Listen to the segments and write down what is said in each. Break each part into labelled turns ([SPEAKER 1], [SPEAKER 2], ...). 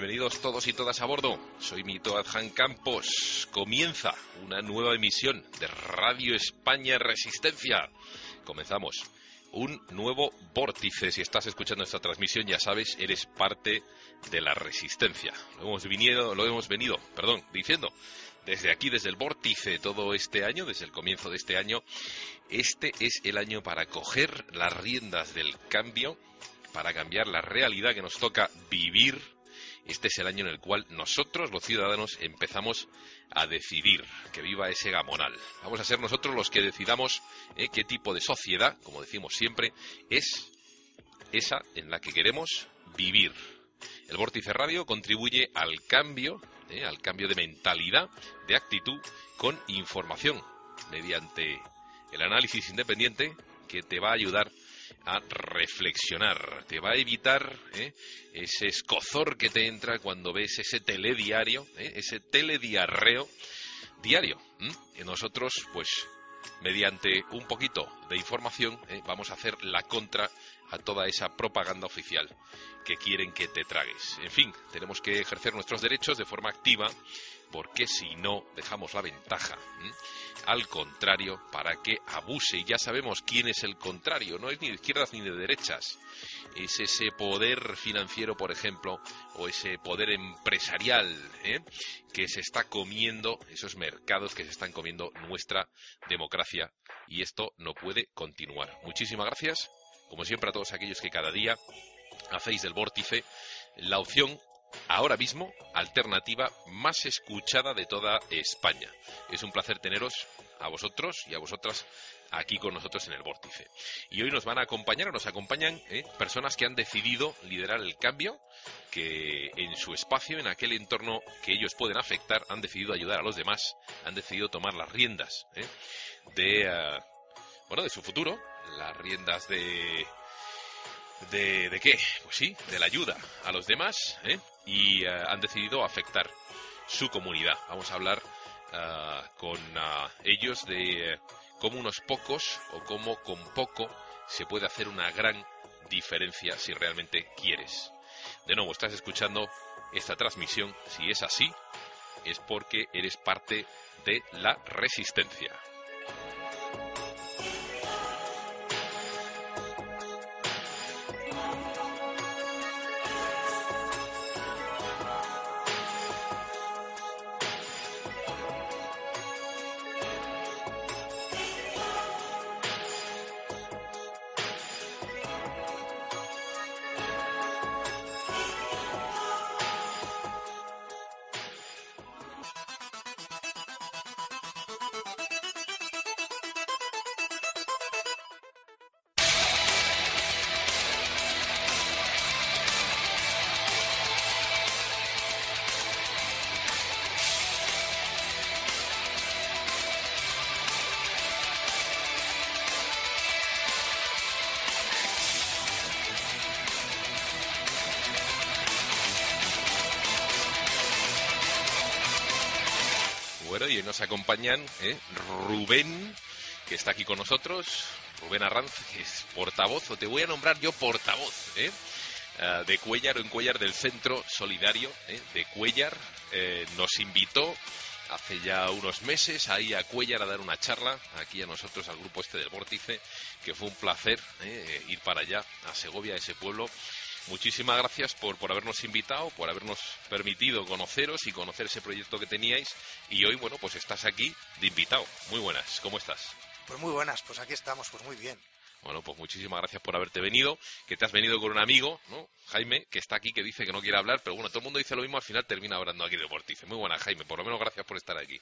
[SPEAKER 1] Bienvenidos todos y todas a bordo. Soy Mito Adjan Campos. Comienza una nueva emisión de Radio España Resistencia. Comenzamos un nuevo vórtice. Si estás escuchando esta transmisión, ya sabes, eres parte de la resistencia. Lo hemos venido, lo hemos venido, perdón, diciendo desde aquí, desde el vórtice, todo este año, desde el comienzo de este año. Este es el año para coger las riendas del cambio, para cambiar la realidad que nos toca vivir este es el año en el cual nosotros, los ciudadanos, empezamos a decidir que viva ese gamonal. Vamos a ser nosotros los que decidamos eh, qué tipo de sociedad, como decimos siempre, es esa en la que queremos vivir. El Vórtice Radio contribuye al cambio, eh, al cambio de mentalidad, de actitud, con información, mediante el análisis independiente que te va a ayudar a reflexionar. Te va a evitar ¿eh? ese escozor que te entra cuando ves ese telediario, ¿eh? ese telediarreo diario. Y nosotros, pues, mediante un poquito de información, ¿eh? vamos a hacer la contra a toda esa propaganda oficial que quieren que te tragues. En fin, tenemos que ejercer nuestros derechos de forma activa porque si no dejamos la ventaja al contrario para que abuse. Y ya sabemos quién es el contrario, no es ni de izquierdas ni de derechas. Es ese poder financiero, por ejemplo, o ese poder empresarial ¿eh? que se está comiendo, esos mercados que se están comiendo nuestra democracia. Y esto no puede continuar. Muchísimas gracias, como siempre, a todos aquellos que cada día hacéis del vórtice la opción ahora mismo alternativa más escuchada de toda España. Es un placer teneros a vosotros y a vosotras aquí con nosotros en el vórtice. Y hoy nos van a acompañar o nos acompañan ¿eh? personas que han decidido liderar el cambio, que en su espacio, en aquel entorno que ellos pueden afectar, han decidido ayudar a los demás, han decidido tomar las riendas ¿eh? de, eh, bueno, de su futuro, las riendas de ¿De, ¿De, qué? Pues sí, de la ayuda a los demás ¿eh? Y uh, han decidido afectar su comunidad. Vamos a hablar uh, con uh, ellos de cómo unos pocos o cómo con poco se puede hacer una gran diferencia si realmente quieres. De nuevo, estás escuchando esta transmisión. Si es así, es porque eres parte de la resistencia. Acompañan ¿eh? Rubén, que está aquí con nosotros, Rubén Arranz, que es portavoz, o te voy a nombrar yo portavoz, ¿eh? Uh, de Cuellar o en Cuellar del Centro Solidario ¿eh? de Cuellar. Nos invitó hace ya unos meses ahí a Cuellar a dar una charla, aquí a nosotros, al grupo este del Vórtice, que fue un placer ir para allá, a Segovia, a ese pueblo. Muchísimas gracias por, por habernos invitado, por habernos permitido conoceros y conocer ese proyecto que teníais. Y hoy, bueno, pues estás aquí de invitado. Muy buenas, ¿cómo estás?
[SPEAKER 2] Pues muy buenas, pues aquí estamos, pues muy bien.
[SPEAKER 1] Bueno, pues muchísimas gracias por haberte venido, que te has venido con un amigo, ¿no? Jaime, que está aquí, que dice que no quiere hablar, pero bueno, todo el mundo dice lo mismo, al final termina hablando aquí de Portice. Muy buena, Jaime, por lo menos gracias por estar aquí.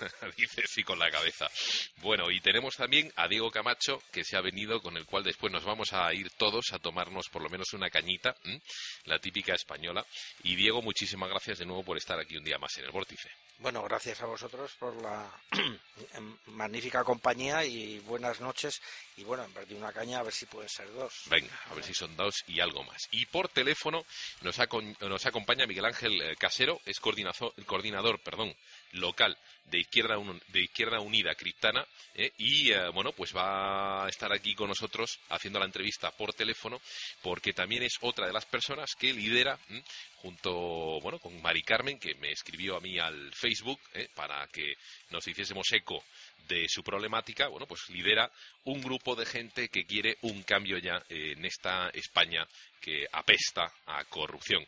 [SPEAKER 1] dice sí con la cabeza. Bueno, y tenemos también a Diego Camacho, que se ha venido, con el cual después nos vamos a ir todos a tomarnos por lo menos una cañita, la típica española. Y Diego, muchísimas gracias de nuevo por estar aquí un día más en el Vórtice.
[SPEAKER 2] Bueno, gracias a vosotros por la magnífica compañía y buenas noches. Y bueno, en vez de una caña, a ver si pueden ser dos.
[SPEAKER 1] Venga, a ver si son dos y algo más. Y por teléfono nos, nos acompaña Miguel Ángel Casero, es coordinador, coordinador perdón, local de Izquierda, de Izquierda Unida Criptana ¿eh? y eh, bueno, pues va a estar aquí con nosotros haciendo la entrevista por teléfono porque también es otra de las personas que lidera ¿m? Junto, bueno, con Mari Carmen, que me escribió a mí al Facebook ¿eh? para que nos hiciésemos eco de su problemática, bueno, pues lidera un grupo de gente que quiere un cambio ya en esta España que apesta a corrupción.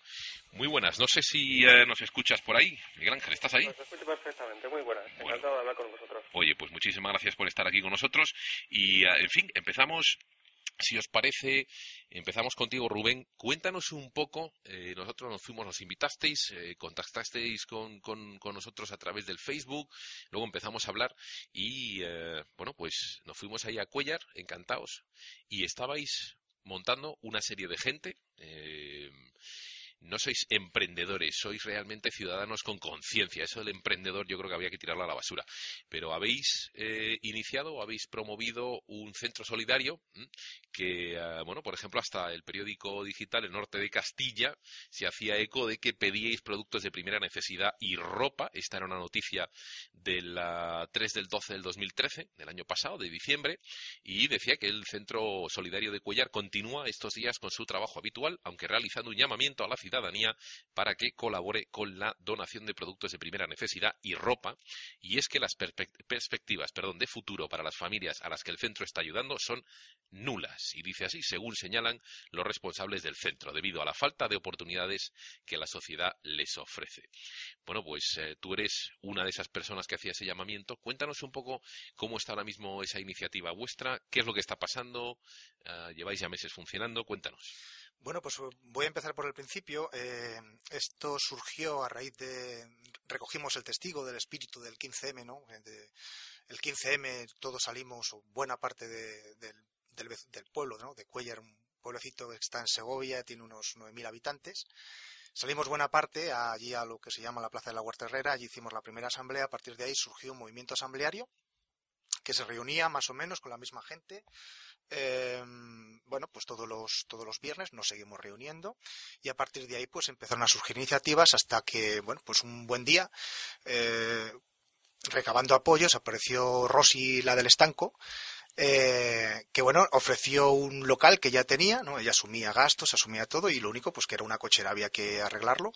[SPEAKER 1] Muy buenas, no sé si eh, nos escuchas por ahí. Miguel Ángel, ¿estás ahí?
[SPEAKER 3] Pues escucho perfectamente, muy buenas. Encantado de hablar con vosotros.
[SPEAKER 1] Oye, pues muchísimas gracias por estar aquí con nosotros y, en fin, empezamos si os parece, empezamos contigo, Rubén. Cuéntanos un poco. Eh, nosotros nos fuimos, nos invitasteis, eh, contactasteis con, con, nosotros a través del Facebook. Luego empezamos a hablar y, eh, bueno, pues nos fuimos ahí a Cuellar, encantados. Y estabais montando una serie de gente no sois emprendedores, sois realmente ciudadanos con conciencia. Eso del emprendedor yo creo que había que tirarlo a la basura. Pero habéis eh, iniciado o habéis promovido un centro solidario que, ah, bueno, por ejemplo, hasta el periódico digital El Norte de Castilla se hacía eco de que pedíais productos de primera necesidad y ropa. Esta era una noticia del 3 del 12 del 2013, del año pasado, de diciembre, y decía que el Centro Solidario de Cuellar continúa estos días con su trabajo habitual, aunque realizando un llamamiento a la ciudad ciudadanía para que colabore con la donación de productos de primera necesidad y ropa. Y es que las perspectivas perdón, de futuro para las familias a las que el centro está ayudando son nulas. Y dice así, según señalan los responsables del centro, debido a la falta de oportunidades que la sociedad les ofrece. Bueno, pues eh, tú eres una de esas personas que hacía ese llamamiento. Cuéntanos un poco cómo está ahora mismo esa iniciativa vuestra, qué es lo que está pasando, ah, lleváis ya meses funcionando, cuéntanos.
[SPEAKER 4] Bueno, pues voy a empezar por el principio. Eh, esto surgió a raíz de. Recogimos el testigo del espíritu del 15M, ¿no? Eh, el 15M, todos salimos, o buena parte del, pueblo, ¿no? De Cuellar, un pueblecito que está en Segovia, tiene unos 9.000 habitantes. Salimos buena parte allí a lo que se llama la Plaza de la Huerta Herrera, allí hicimos la primera asamblea, a partir de ahí surgió un movimiento asambleario que se reunía más o menos con la misma gente, Em, bueno, pues todos los, todos los viernes nos seguimos reuniendo y a partir de ahí pues empezaron a surgir iniciativas hasta que, bueno, pues un buen día, eh, recabando apoyos, apareció Rosy, la del estanco, eh, que bueno, ofreció un local que ya tenía, ¿no? Ella asumía gastos, asumía todo y lo único pues que era una cochera, había que arreglarlo.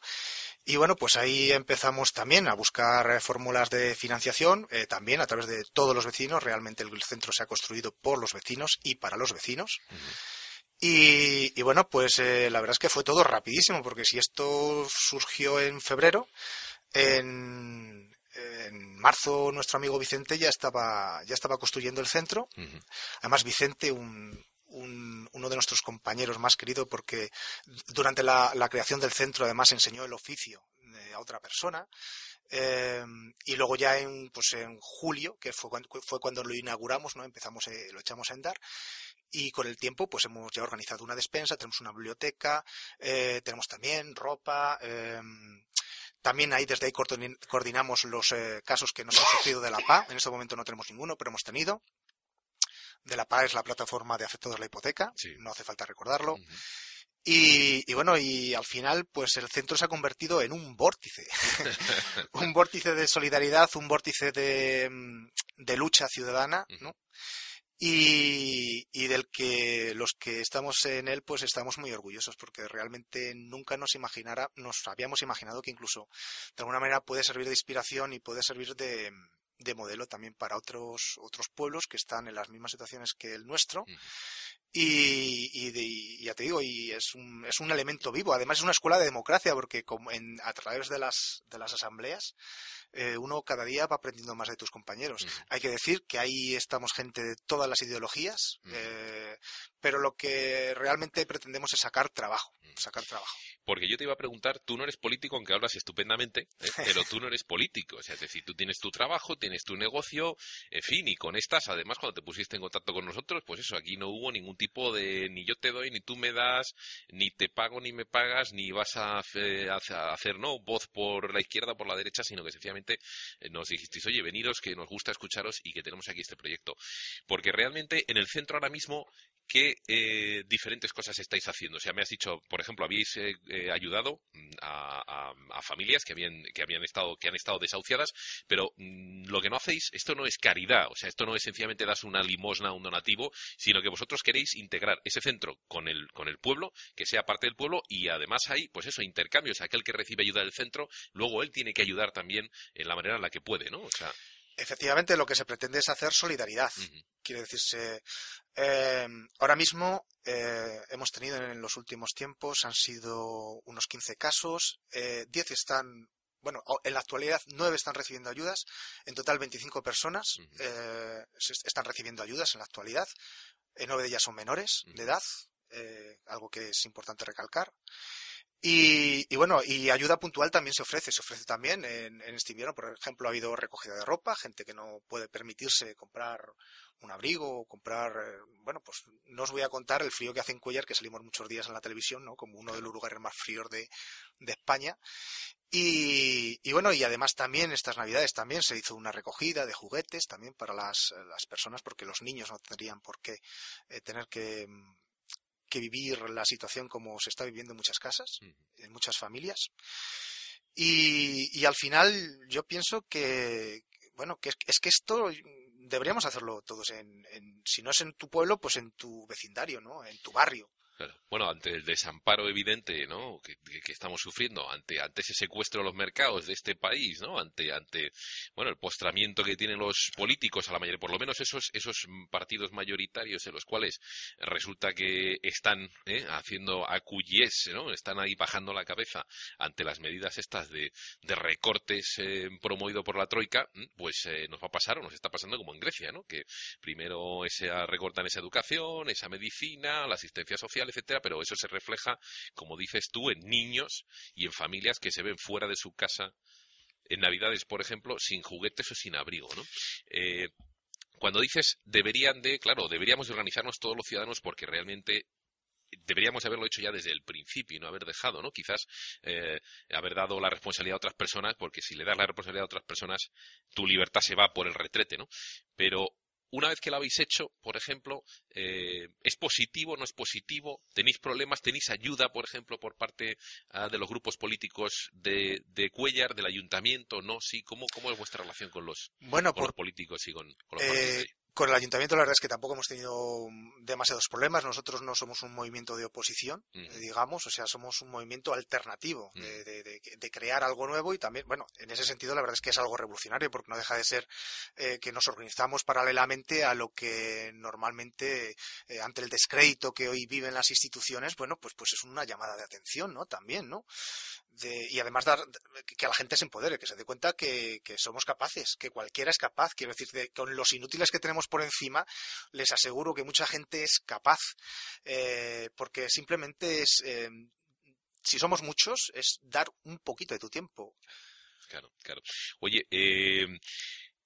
[SPEAKER 4] Y bueno, pues ahí empezamos también a buscar eh, fórmulas de financiación, eh, también a través de todos los vecinos. Realmente el centro se ha construido por los vecinos y para los vecinos. y, bueno, pues la verdad es que fue todo rapidísimo, porque si esto surgió en febrero, en, en marzo nuestro amigo Vicente ya estaba, ya estaba construyendo el centro. Además, Vicente, un, uno de nuestros compañeros más querido, porque durante la, creación del centro además enseñó el oficio a otra persona. Eh, y luego ya en, pues en julio, que fue cuando, fue cuando lo inauguramos, ¿no? empezamos, eh, lo echamos a andar. Y con el tiempo, pues hemos ya organizado una despensa, tenemos una biblioteca, eh, tenemos también ropa, también ahí desde ahí coordinamos los eh, casos que nos han surgido de la PA. En este momento no tenemos ninguno, pero hemos tenido. De la PA es la plataforma de afectados de la hipoteca, no hace falta recordarlo. y, bueno, y al final, pues el centro se ha convertido en un vórtice. un vórtice de solidaridad, un vórtice de, mm, de lucha ciudadana, ¿no? Y, del que los que estamos en él pues estamos muy orgullosos porque realmente nunca nos imaginara, nos habíamos imaginado que incluso de alguna manera puede servir de inspiración y puede servir de, de modelo también para otros otros pueblos que están en las mismas situaciones que el nuestro y, y, ya te digo y es un, es un elemento vivo además es una escuela de democracia porque como en, a través de las de las asambleas eh, uno cada día va aprendiendo más de tus compañeros. Hay que decir que ahí estamos gente de todas las ideologías, eh, pero lo que realmente pretendemos es sacar trabajo, sacar trabajo.
[SPEAKER 1] Porque yo te iba a preguntar, tú no eres político, aunque hablas estupendamente, ¿eh? pero tú no eres político. O sea, es decir, tú tienes tu trabajo, tienes tu negocio, en fin, y con estas, además, cuando te pusiste en contacto con nosotros, pues eso, aquí no hubo ningún tipo de ni yo te doy, ni tú me das, ni te pago, ni me pagas, ni vas a, hacer, no, voz por la izquierda o por la derecha, sino que sencillamente eh, nos dijisteis, oye, veniros, que nos gusta escucharos y que tenemos aquí este proyecto. Porque realmente en el centro ahora mismo qué eh, diferentes cosas estáis haciendo. O sea, me has dicho, por ejemplo, habéis eh, ayudado mm, a, familias que habían que habían estado que han estado desahuciadas, pero mm, lo que no hacéis, esto no es caridad, o sea, esto no es sencillamente das una limosna, un donativo, sino que vosotros queréis integrar ese centro con el, con el pueblo, que sea parte del pueblo, y además hay, pues eso, intercambios. Aquel que recibe ayuda del centro, luego él tiene que ayudar también en la manera en la que puede, ¿no? O sea,
[SPEAKER 4] Efectivamente, lo que se pretende es hacer solidaridad. Quiere decirse, eh, ahora mismo eh, hemos tenido en los últimos tiempos, han sido unos 15 casos, eh, 10 están, bueno, en la actualidad 9 están recibiendo ayudas, en total 25 personas eh, están recibiendo ayudas en la actualidad, 9 de ellas son menores de edad, algo que es importante recalcar. Y, bueno, y ayuda puntual también se ofrece. Se ofrece también en, este invierno, por ejemplo, ha habido recogida de ropa, gente que no puede permitirse comprar un abrigo o comprar, eh, bueno, pues no os voy a contar el frío que hace en Cuellar, que salimos muchos días en la televisión, ¿no? Como uno de los lugares más fríos de, España. Y, bueno, y además también estas navidades también se hizo una recogida de juguetes también para las, personas, porque los niños no tendrían por qué eh, tener que que vivir la situación como se está viviendo en muchas casas, en muchas familias. Y, al final yo pienso que, bueno, que es, que esto deberíamos hacerlo todos en, si no es en tu pueblo, pues en tu vecindario, ¿no? En tu barrio.
[SPEAKER 1] Bueno, ante el desamparo evidente ¿no? que, estamos sufriendo, ante, ante ese secuestro de los mercados de este país, ¿no? ante, ante bueno, el postramiento que tienen los políticos a la mayoría, por lo menos esos, esos partidos mayoritarios en los cuales resulta que están ¿eh? haciendo acuyes, ¿no? están ahí bajando la cabeza ante las medidas estas de, de recortes eh, promovido por la Troika, pues eh, nos va a pasar o nos está pasando como en Grecia, ¿no? que primero esa, recortan esa educación, esa medicina, la asistencia social, etcétera, pero eso se refleja, como dices tú, en niños y en familias que se ven fuera de su casa en Navidades, por ejemplo, sin juguetes o sin abrigo, ¿no? Eh, cuando dices deberían de, claro, deberíamos organizarnos todos los ciudadanos porque realmente deberíamos haberlo hecho ya desde el principio y no haber dejado, ¿no? Quizás eh, haber dado la responsabilidad a otras personas, porque si le das la responsabilidad a otras personas, tu libertad se va por el retrete, ¿no? Pero una vez que lo habéis hecho, por ejemplo, eh, ¿es positivo, no es positivo? ¿Tenéis problemas? ¿Tenéis ayuda, por ejemplo, por parte ah, de los grupos políticos de, de, Cuellar, del ayuntamiento? ¿No? Sí, ¿cómo, cómo es vuestra relación con los,
[SPEAKER 4] bueno,
[SPEAKER 1] los políticos y con, los
[SPEAKER 4] eh, con el ayuntamiento la verdad es que tampoco hemos tenido demasiados problemas. Nosotros no somos un movimiento de oposición, digamos, o sea, somos un movimiento alternativo de, crear algo nuevo y también, bueno, en ese sentido la verdad es que es algo revolucionario porque no deja de ser eh, que nos organizamos paralelamente a lo que normalmente eh, ante el descrédito que hoy viven las instituciones, bueno, pues pues es una llamada de atención, ¿no? También, ¿no? Y además dar que la gente se empodere, que se dé cuenta que, somos capaces, que cualquiera es capaz. Quiero decir, que con los inútiles que tenemos por encima, les aseguro que mucha gente es capaz, eh, porque simplemente es, eh, si somos muchos, es dar un poquito de tu tiempo.
[SPEAKER 1] Claro, claro. Oye, eh,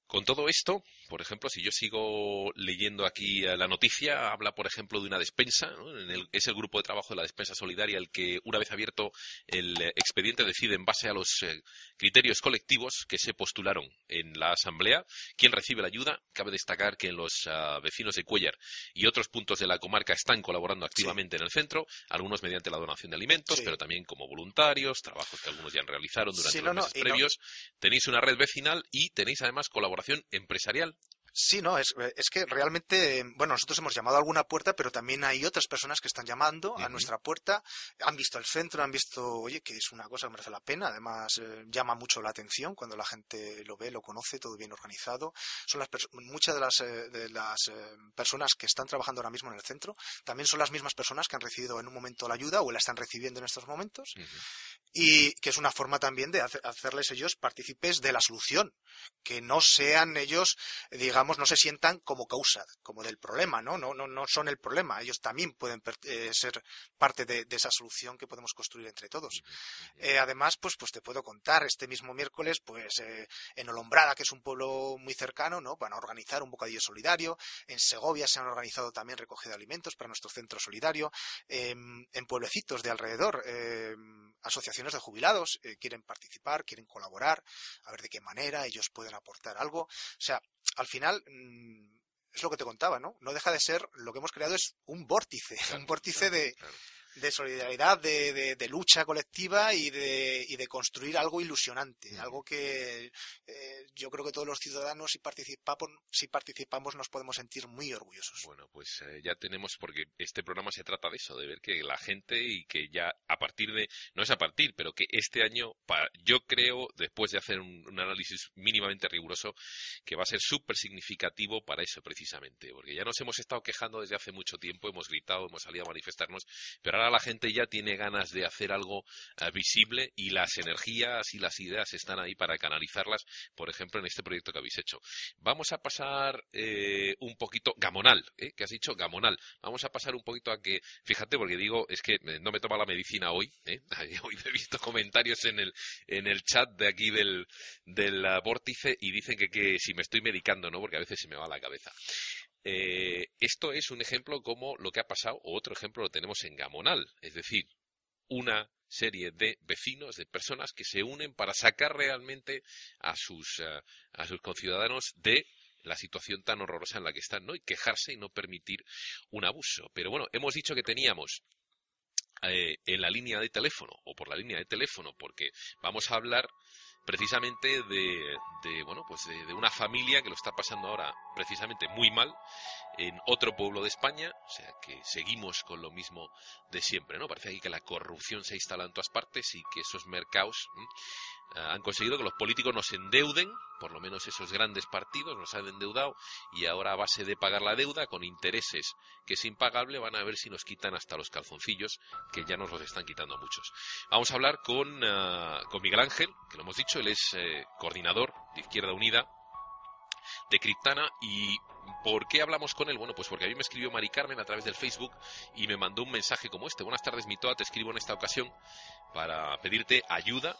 [SPEAKER 1] con todo esto, por ejemplo, si yo sigo leyendo aquí la noticia, habla, por ejemplo, de una despensa, es el grupo de trabajo de la despensa solidaria el que, una vez abierto el expediente, decide en base a los eh, criterios colectivos que se postularon en la asamblea quién recibe la ayuda. Cabe destacar que los ah, vecinos de Cuellar y otros puntos de la comarca están colaborando activamente en el centro, algunos mediante la donación de alimentos, pero también como voluntarios, trabajos que algunos ya realizaron durante los meses previos. Tenéis una red vecinal y tenéis además colaboración empresarial.
[SPEAKER 4] Sí, no, es, es, que realmente, bueno, nosotros hemos llamado a alguna puerta, pero también hay otras personas que están llamando a nuestra puerta, han visto el centro, han visto, oye, que es una cosa que merece la pena, además eh, llama mucho la atención cuando la gente lo ve, lo conoce, todo bien organizado. Son las muchas de las, eh, de las eh, personas que están trabajando ahora mismo en el centro, también son las mismas personas que han recibido en un momento la ayuda o la están recibiendo en estos momentos, y que es una forma también de hacerles ellos partícipes de la solución, que no sean ellos, digamos, no se sientan como causa, como del problema, ¿no? No, no, no son el problema. Ellos también pueden eh, ser parte de, esa solución que podemos construir entre todos. Eh, además, pues, pues te puedo contar, este mismo miércoles, pues eh, en Olombrada, que es un pueblo muy cercano, ¿no? Van a organizar un bocadillo solidario. En Segovia se han organizado también recogida de alimentos para nuestro centro solidario. Em, en pueblecitos de alrededor, em, asociaciones de jubilados quieren participar, quieren colaborar, a ver de qué manera ellos pueden aportar algo. O sea, al final mm, es lo que te contaba, ¿no? No deja de ser, lo que hemos creado es un vórtice, un vórtice de, de solidaridad, de, de, lucha colectiva y de, y de construir algo ilusionante, algo que eh, yo creo que todos los ciudadanos, si participamos, si participamos, nos podemos sentir muy orgullosos.
[SPEAKER 1] Bueno, pues eh, ya tenemos, porque este programa se trata de eso, de ver que la gente y que ya a partir de, no es a partir, pero que este año, yo creo, después de hacer un, un análisis mínimamente riguroso, que va a ser súper significativo para eso precisamente, porque ya nos hemos estado quejando desde hace mucho tiempo, hemos gritado, hemos salido a manifestarnos, pero ahora la gente ya tiene ganas de hacer algo eh, visible y las energías y las ideas están ahí para canalizarlas, por ejemplo, en este proyecto que habéis hecho. Vamos a pasar eh, un poquito, Gamonal, ¿eh? que has dicho Gamonal, vamos a pasar un poquito a que, fíjate, porque digo, es que no me toma la medicina hoy, ¿eh? hoy he visto comentarios en el, en el chat de aquí del, del vórtice y dicen que, que si me estoy medicando, ¿no? Porque a veces se me va la cabeza. Eh, esto es un ejemplo como lo que ha pasado, o otro ejemplo lo tenemos en Gamonal, es decir, una serie de vecinos, de personas que se unen para sacar realmente a sus, eh, a sus conciudadanos de la situación tan horrorosa en la que están, ¿no? Y quejarse y no permitir un abuso. Pero bueno, hemos dicho que teníamos eh, en la línea de teléfono, o por la línea de teléfono, porque vamos a hablar precisamente de, de bueno pues de, una familia que lo está pasando ahora precisamente muy mal en otro pueblo de España o sea que seguimos con lo mismo de siempre no parece que la corrupción se ha instalado en todas partes y que esos mercados han conseguido que los políticos nos endeuden por lo menos esos grandes partidos nos han endeudado y ahora a base de pagar la deuda con intereses que es impagable van a ver si nos quitan hasta los calzoncillos que ya nos los están quitando muchos. Vamos a hablar con, ah, con Miguel Ángel, que lo hemos dicho, él es eh, coordinador de Izquierda Unida de Criptana y ¿Por qué hablamos con él? Bueno, pues porque a mí me escribió Mari Carmen a través del Facebook y me mandó un mensaje como este. Buenas tardes, Mitoa, te escribo en esta ocasión para pedirte ayuda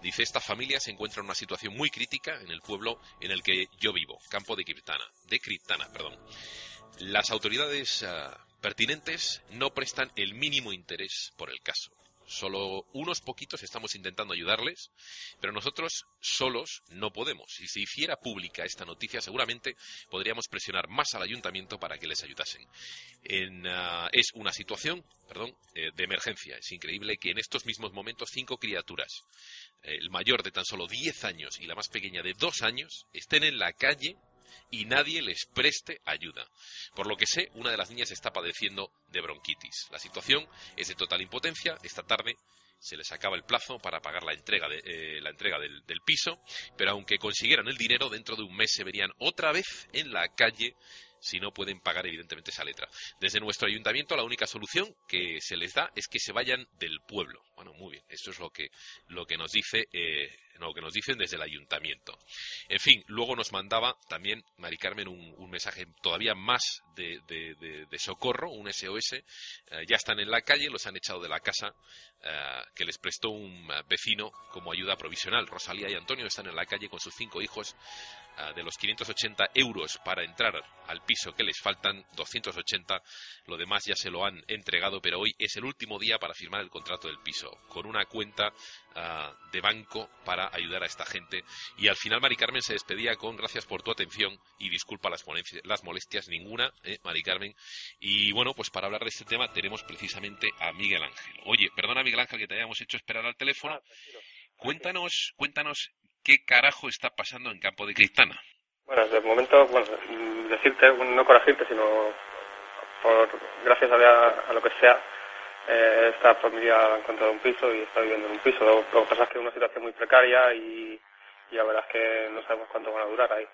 [SPEAKER 1] Dice, esta familia se encuentra en una situación muy crítica en el pueblo en el que yo vivo, campo de Criptana, de perdón. Las autoridades ah, pertinentes no prestan el mínimo interés por el caso. Solo unos poquitos estamos intentando ayudarles, pero nosotros solos no podemos. Si se hiciera pública esta noticia, seguramente podríamos presionar más al ayuntamiento para que les ayudasen. Ah, es una situación perdón, eh, de emergencia. Es increíble que en estos mismos momentos cinco criaturas, eh, el mayor de tan solo 10 años y la más pequeña de 2 años, estén en la calle y nadie les preste ayuda. Por lo que sé, una de las niñas está padeciendo de bronquitis. La situación es de total impotencia. Esta tarde se les acaba el plazo para pagar la entrega, de, eh, la entrega del, piso, pero aunque consiguieran el dinero, dentro de un mes se verían otra vez en la calle si no pueden pagar evidentemente esa letra. Desde nuestro ayuntamiento la única solución que se les da es que se vayan del pueblo. Bueno, muy bien, esto es lo que, lo que nos dice eh, lo que nos dicen desde el ayuntamiento. En fin, luego nos mandaba también Mari Carmen un, mensaje todavía más de, socorro, un SOS. Eh, ya están en la calle, los han echado de la casa eh, que les prestó un vecino como ayuda provisional. Rosalía y Antonio están en la calle con sus cinco hijos de los 580 euros para entrar al piso que les faltan 280 lo demás ya se lo han entregado pero hoy es el último día para firmar el contrato del piso con una cuenta ah, de banco para ayudar a esta gente. Y al final Mari Carmen se despedía con gracias por tu atención y disculpa las, las molestias ninguna eh, Mari Carmen. Y bueno pues para hablar de este tema tenemos precisamente a Miguel Ángel. Oye perdona Miguel Ángel que te hayamos hecho esperar al teléfono. Ah, Cuéntanos, cuéntanos qué carajo está pasando en Campo de Cristana.
[SPEAKER 3] Bueno, de momento, bueno, decirte, no corregirte, sino por gracias a, lo que sea, eh, esta familia ha encontrado un piso y está viviendo en un piso. Lo, que pasa es que es una situación muy precaria y, la verdad es que no sabemos cuánto van a durar ahí.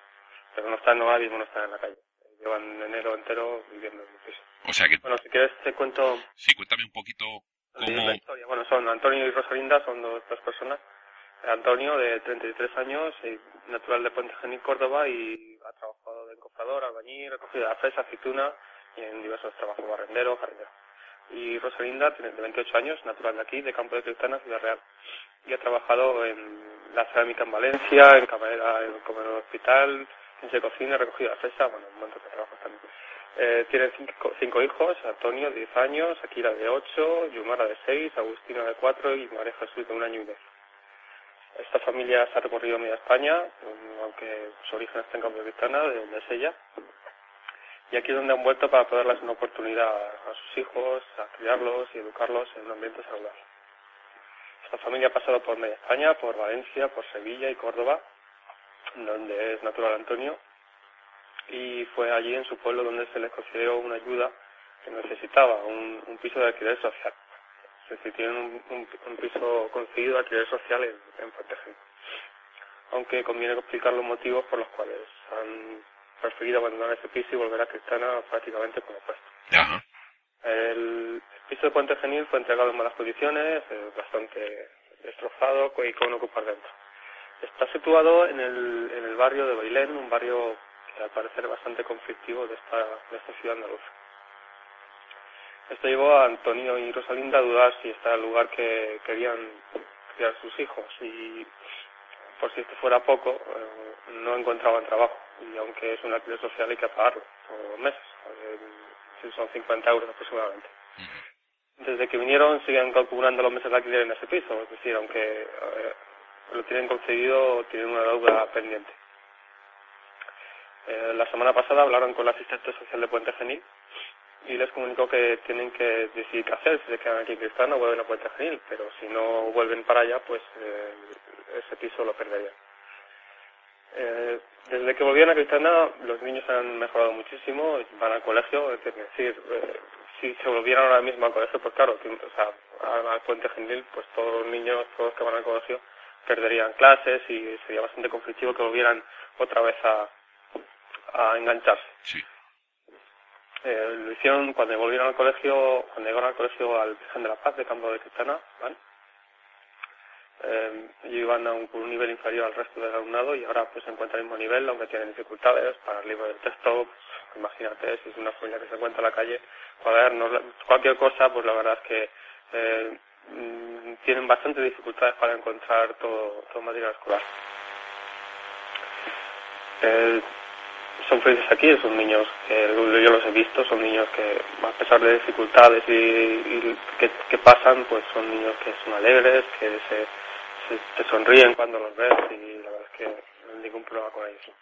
[SPEAKER 3] Pero no están, no mismo no están en la calle. Llevan enero entero viviendo en un piso.
[SPEAKER 1] O sea que...
[SPEAKER 3] Bueno, si quieres te cuento...
[SPEAKER 1] Sí, cuéntame un poquito cómo...
[SPEAKER 3] La historia. Bueno, son Antonio y Rosalinda, son dos personas Antonio, de 33 años, natural de Puente Genil, Córdoba, y ha trabajado de encofrador, albañil, recogido de fresa, aceituna, y en diversos trabajos, barrendero, jardinero. Y Rosalinda, tiene de 28 años, natural de aquí, de Campo de Cristana, Ciudad Real. Y ha trabajado en la cerámica en Valencia, en camarera, en el hospital, en cocina, recogido de fresa, bueno, un montón de trabajos también. Eh, tiene cinco, cinco, hijos, Antonio, de 10 años, Akira, de 8, Yumara, de 6, Agustina, de 4 y María Jesús, de un año y medio. Esta familia se ha recorrido media España, aunque su origen está en Cambio de donde es ella. y aquí es donde han vuelto para poder darles una oportunidad a sus hijos, a criarlos y educarlos en un ambiente saludable. Esta familia ha pasado por media España, por Valencia, por Sevilla y Córdoba, donde es natural Antonio, y fue allí en su pueblo donde se les concedió una ayuda que necesitaba, un, un piso de alquiler social. Es decir, tienen un, un, piso concedido de alquiler social en, en Aunque conviene explicar los motivos por los cuales han preferido abandonar ese piso y volver a Cristana prácticamente como puesto. El piso de Puente Genil fue entregado en malas condiciones, eh, bastante destrozado y con ocupar dentro. Está situado en el, en el barrio de Bailén, un barrio que al parecer es bastante conflictivo de esta, de esta ciudad andaluza. Esto llevó a Antonio y Rosalinda a dudar si está el lugar que querían criar sus hijos. Y por si esto fuera poco, eh, no encontraban trabajo. Y aunque es un alquiler social hay que pagarlo todos los meses, si son 50 euros aproximadamente. Desde que vinieron siguen calculando los meses de alquiler en ese piso, es decir, aunque eh, lo tienen concedido, tienen una deuda pendiente. Eh, la semana pasada hablaron con el asistente social de Puente Genil y les comunicó que tienen que decidir qué hacer, si se quedan aquí en Cristana o vuelven a Puente Genil, pero si no vuelven para allá, pues eh, ese piso lo perderían. Eh, desde que volvieron a Cristana, los niños han mejorado muchísimo, van al colegio, es decir, eh, si se volvieran ahora mismo al colegio, pues claro, o al Puente Genil, pues todos los niños, todos los que van al colegio, perderían clases y sería bastante conflictivo que volvieran otra vez a, a engancharse.
[SPEAKER 1] Sí.
[SPEAKER 3] Eh, lo hicieron cuando volvieron al colegio, cuando llegaron al colegio al Virgen de la Paz de Campo de Cristana, ¿vale? Eh, iban a un, nivel inferior al resto del alumnado y ahora pues se encuentran al mismo nivel, aunque tienen dificultades para el libro de texto, pues, imagínate, si es una familia que se encuentra en la calle, cuadernos, cualquier cosa, pues la verdad es que eh, mm, tienen bastante dificultades para encontrar todo, todo material escolar. Eh, son felices aquí, son niños que yo los he visto, son niños que a pesar de dificultades y, que, pasan, pues son niños que son alegres, que se, te sonríen cuando los ves y la verdad es que no hay ningún problema con ellos.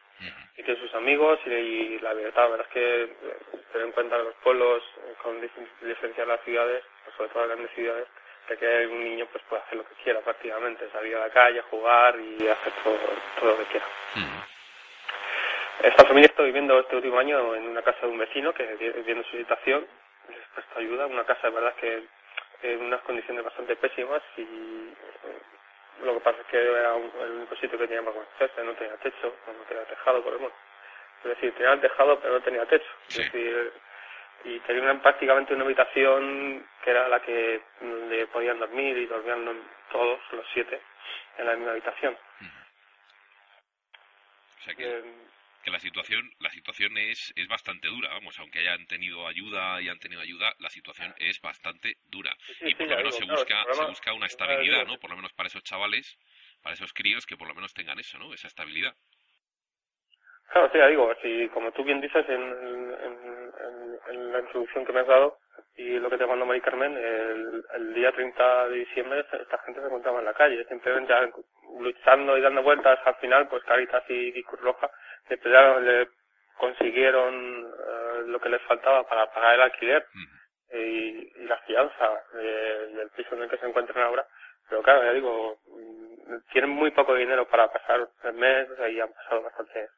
[SPEAKER 3] Y que sus amigos y, la libertad, la verdad es que eh, tener en cuenta los pueblos eh, con diferencia de las ciudades, pues sobre todo las grandes ciudades, que aquí un niño pues puede hacer lo que quiera prácticamente, salir a la calle, jugar y hacer todo, todo lo que quiera. Esta familia está viviendo este último año en una casa de un vecino que viendo su situación les presta ayuda, una casa de verdad que en unas condiciones bastante pésimas y eh, lo que pasa es que era el único sitio que tenía para conocerse, no tenía techo, no tenía tejado por mundo. Es decir, tenía el tejado pero no tenía techo. Es decir, y tenían prácticamente una habitación que era la que le podían dormir y dormían todos los siete en la misma habitación.
[SPEAKER 1] O sea que que la situación la situación es, es bastante dura, vamos, aunque hayan tenido ayuda y han tenido ayuda, la situación es bastante dura. y por lo menos se busca se busca una estabilidad, ¿no? Por lo menos para esos chavales, para esos críos que por lo menos tengan eso, ¿no? Esa estabilidad.
[SPEAKER 3] Claro, sí, ya digo, si, como tú bien dices en, en, la introducción que me has dado y lo que te mandó Mari Carmen, el, el, día 30 de diciembre esta gente se encontraba en la calle, simplemente luchando y dando vueltas, al final, pues Caritas y, y Cruz Roja le, le consiguieron eh, lo que les faltaba para pagar el alquiler y, la fianza del piso en el que se encuentran ahora. Pero claro, ya digo, mm, tienen muy poco dinero para pasar el mes y han pasado bastante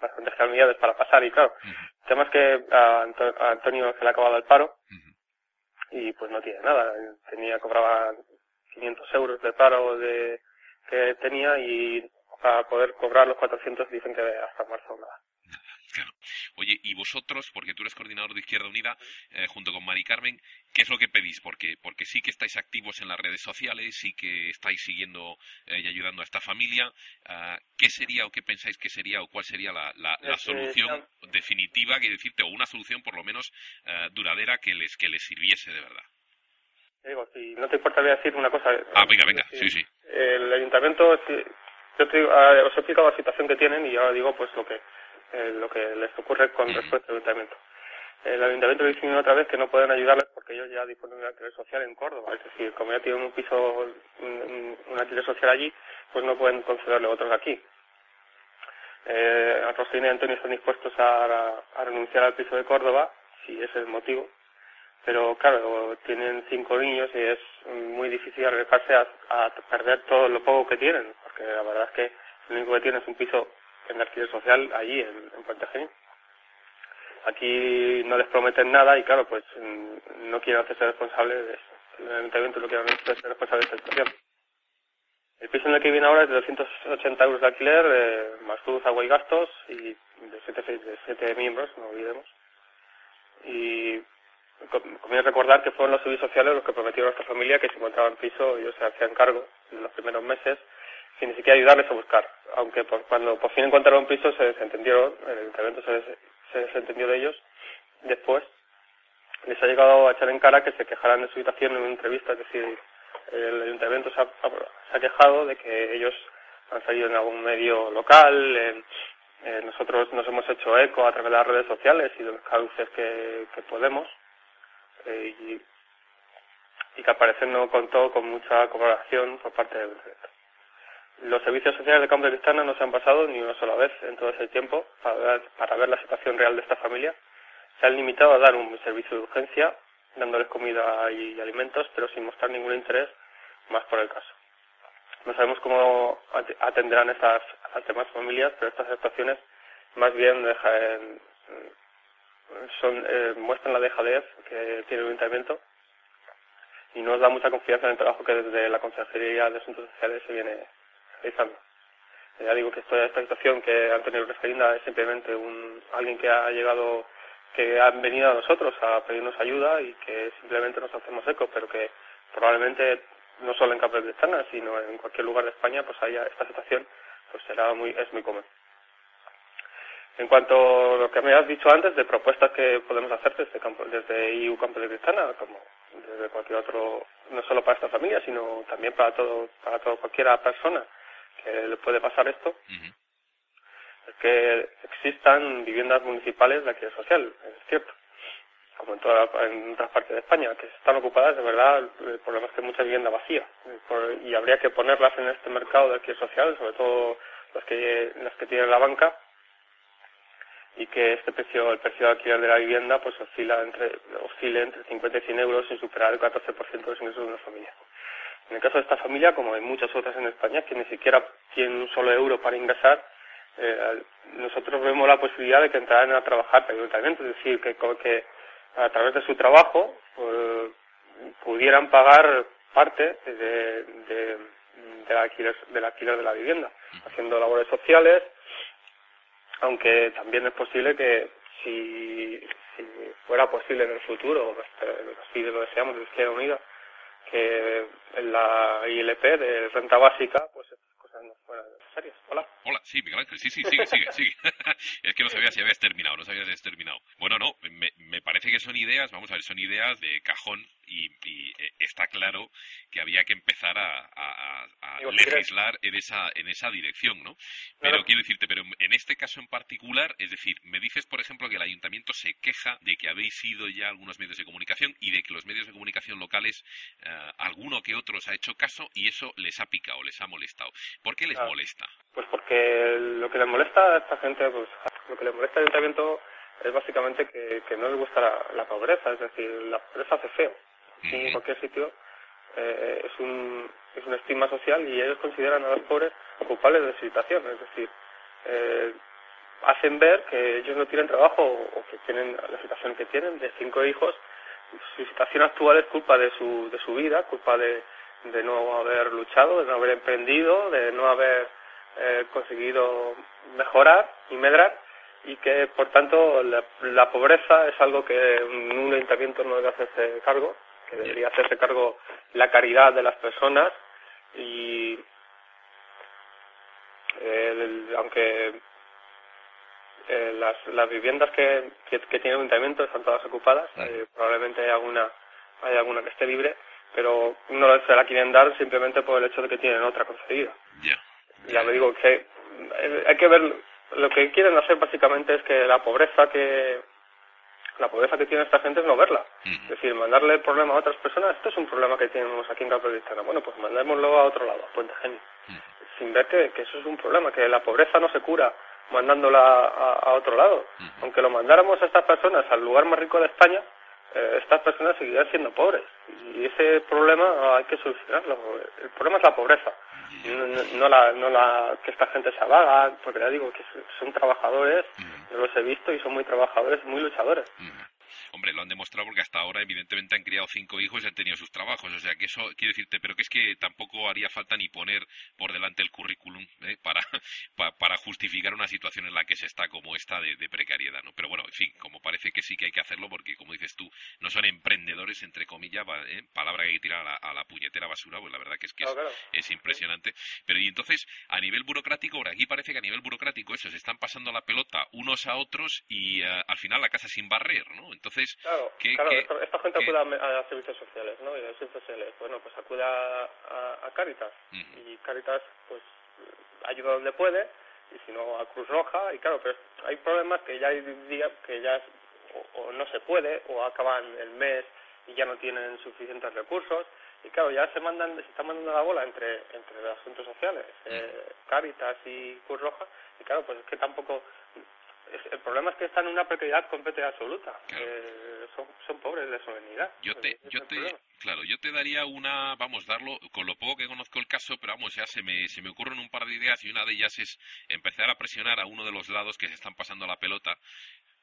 [SPEAKER 3] bastantes calamidades para pasar y claro, el tema es que a, Antonio se le ha acabado el paro y pues no tiene nada, tenía cobraba 500 euros de paro de que tenía y para poder cobrar los 400 dicen que hasta marzo nada.
[SPEAKER 1] Claro. Oye, y vosotros, porque tú eres coordinador de Izquierda Unida, eh, junto con Mari Carmen, ¿qué es lo que pedís? Porque, porque sí que estáis activos en las redes sociales, sí que estáis siguiendo eh, y ayudando a esta familia. Ah, ¿Qué sería o qué pensáis que sería o cuál sería la, la, solución definitiva, que decirte, o una solución por lo menos eh, duradera que les, que les sirviese de verdad?
[SPEAKER 3] Digo, si no te importa, voy a decir una cosa.
[SPEAKER 1] Ah, venga, venga, sí, sí.
[SPEAKER 3] El ayuntamiento yo te, ah, os he explicado la situación que tienen y ahora digo pues lo que eh, lo que les ocurre con respecto al ayuntamiento. El ayuntamiento dice otra vez que no pueden ayudarles porque ellos ya disponen de un alquiler social en Córdoba. Es decir, como ya tienen un piso, un, alquiler social allí, pues no pueden concederle otros aquí. eh, Rosina y Antonio están dispuestos a, a renunciar al piso de Córdoba, si ese es el motivo, pero claro, tienen cinco niños y es muy difícil arriesgarse a, a perder todo lo poco que tienen, porque la verdad es que lo único que tienen es un piso en alquiler social allí, en, en Puente Genil. Aquí no les prometen nada y claro, pues mm, no quieren hacerse responsables de eso. El ayuntamiento no quiere hacerse responsable de esta situación. El piso en el que viene ahora es de 280 euros de alquiler, eh, más luz, agua y gastos, y de siete, de siete miembros, no olvidemos. Y conviene recordar que fueron los servicios sociales los que prometieron a esta familia que si encontraban piso ellos se hacían cargo en los primeros meses sin ni siquiera ayudarles a buscar. Aunque por, cuando por fin encontraron piso se desentendieron, el ayuntamiento se, se desentendió de ellos, después les ha llegado a echar en cara que se quejaran de su habitación en una entrevista, es decir, el ayuntamiento se ha, se ha quejado de que ellos han salido en algún medio local, nosotros nos hemos hecho eco a través de las redes sociales y de los cauces que, podemos eh, y, que al parecer no contó con mucha colaboración por parte del ayuntamiento. Los servicios sociales de Campo de no se han pasado ni una sola vez en todo ese tiempo para ver, para ver la situación real de esta familia. Se han limitado a dar un servicio de urgencia, dándoles comida y alimentos, pero sin mostrar ningún interés más por el caso. No sabemos cómo atenderán estas las demás familias, pero estas actuaciones más bien son, eh, muestran la dejadez que tiene el ayuntamiento y nos da mucha confianza en el trabajo que desde la Consejería de Asuntos Sociales se viene Ya digo que esto, esta situación que Antonio Rescarinda es simplemente un, alguien que ha llegado, que han venido a nosotros a pedirnos ayuda y que simplemente nos hacemos eco, pero que probablemente no solo en Campo de Cristana, sino en cualquier lugar de España, pues haya esta situación, pues será muy, es muy común. En cuanto a lo que me has dicho antes de propuestas que podemos hacer desde, campo, desde IU Campo de Cristana, como desde cualquier otro, no solo para esta familia, sino también para todo, para todo cualquiera persona que le puede pasar esto, uh -huh. es que existan viviendas municipales de alquiler social, es cierto, como en, toda, en otras partes de España, que están ocupadas, de verdad, el problema es que hay mucha vivienda vacía, por, y habría que ponerlas en este mercado de alquiler social, sobre todo las que, las que tiene la banca, y que este precio, el precio de alquiler de la vivienda, pues oscila entre, oscile entre 50 y 100 euros sin superar el 14% de los ingresos de una familia. En el caso de esta familia, como en muchas otras en España, que ni siquiera tienen un solo euro para ingresar, eh, nosotros vemos la posibilidad de que entraran a trabajar periódicamente, es decir, que, a través de su trabajo pues, pudieran pagar parte de, de, del, alquiler, de la vivienda, haciendo labores sociales, aunque también es posible que si, fuera posible en el futuro, si lo deseamos de Izquierda Unida, que en la ILP de renta básica, pues estas cosas no fueran necesarias. Hola.
[SPEAKER 1] Hola, sí, Miguel Ángel, sí, sí, sigue, sigue, sigue. es que no sabía si habías terminado, no sabía si habías terminado. Bueno, no, me, me parece que son ideas, vamos a ver, son ideas de cajón y, y eh, está claro que había que empezar a, a, a legislar en esa, en esa dirección, ¿no? Pero claro. quiero decirte, pero en este caso en particular, es decir, me dices, por ejemplo, que el ayuntamiento se queja de que habéis ido ya a algunos medios de comunicación y de que los medios de comunicación locales, eh, alguno que otros ha hecho caso y eso les ha picado, les ha molestado. ¿Por qué les
[SPEAKER 3] claro.
[SPEAKER 1] molesta?
[SPEAKER 3] Pues porque lo que le molesta a esta gente, pues lo que le molesta al ayuntamiento es básicamente que, que no les gusta la, la pobreza, es decir, la pobreza hace feo en cualquier sitio eh, es un es un estigma social y ellos consideran a los pobres culpables de situación es decir eh, hacen ver que ellos no tienen trabajo o que tienen la situación que tienen de cinco hijos su situación actual es culpa de su de su vida culpa de de no haber luchado de no haber emprendido de no haber eh, conseguido mejorar y medrar y que por tanto la, la pobreza es algo que un ayuntamiento no debe hacerse cargo que debería hacerse cargo la caridad de las personas y eh, aunque eh, las, las viviendas que, que, que tiene el ayuntamiento están todas ocupadas, eh, probablemente hay alguna, hay alguna que esté libre, pero no se la quieren dar simplemente por el hecho de que tienen otra concedida.
[SPEAKER 1] Yeah.
[SPEAKER 3] Ya lo digo, que hay que ver, lo que quieren hacer básicamente es que la pobreza que la pobreza que tiene esta gente es no verla. Es decir, mandarle el problema a otras personas, esto es un problema que tenemos aquí en Cristana. Bueno, pues mandémoslo a otro lado, a Puente Genio. Sin ver que, que, eso es un problema, que la pobreza no se cura mandándola a, otro lado. Aunque lo mandáramos a estas personas al lugar más rico de España, eh, estas personas seguirán siendo pobres. Y ese problema hay que solucionarlo. El problema es la pobreza, no, la, no la que esta gente se avaga, porque ya digo que son trabajadores, yo los he visto y son muy trabajadores, muy luchadores.
[SPEAKER 1] Hombre, lo han demostrado porque hasta ahora evidentemente han criado cinco hijos y han tenido sus trabajos. O sea, que eso quiere decirte, pero que es que tampoco haría falta ni poner por delante el currículum ¿eh? para, para, justificar una situación en la que se está como esta de, precariedad, ¿no? Pero bueno, en fin, como parece que sí que hay que hacerlo porque, como dices tú, no son emprendedores, entre comillas, ¿eh? palabra que hay que tirar a la, puñetera basura, pues la verdad que es que es, impresionante. Pero y entonces, a nivel burocrático, ahora aquí parece que a nivel burocrático eso, se están pasando la pelota unos a otros y eh, al final la casa sin barrer, ¿no? Entonces,
[SPEAKER 3] claro, claro esta, gente acude a, servicios sociales, ¿no? Y a servicios sociales, bueno, pues acude a, a, Caritas. Y Caritas, pues, ayuda donde puede y si no a Cruz Roja y claro, pero hay problemas que ya hay días que ya o, no se puede o acaban el mes y ya no tienen suficientes recursos y claro ya se mandan se está mandando la bola entre entre los asuntos sociales eh, Caritas y Cruz Roja y claro pues es que tampoco el problema es que están en una precariedad completa y absoluta. Eh, son, pobres de solemnidad.
[SPEAKER 1] Yo te, yo te, claro, yo te daría una, vamos, darlo, con lo poco que conozco el caso, pero vamos, ya se me, se me ocurren un par de ideas y una de ellas es empezar a presionar a uno de los lados que se están pasando la pelota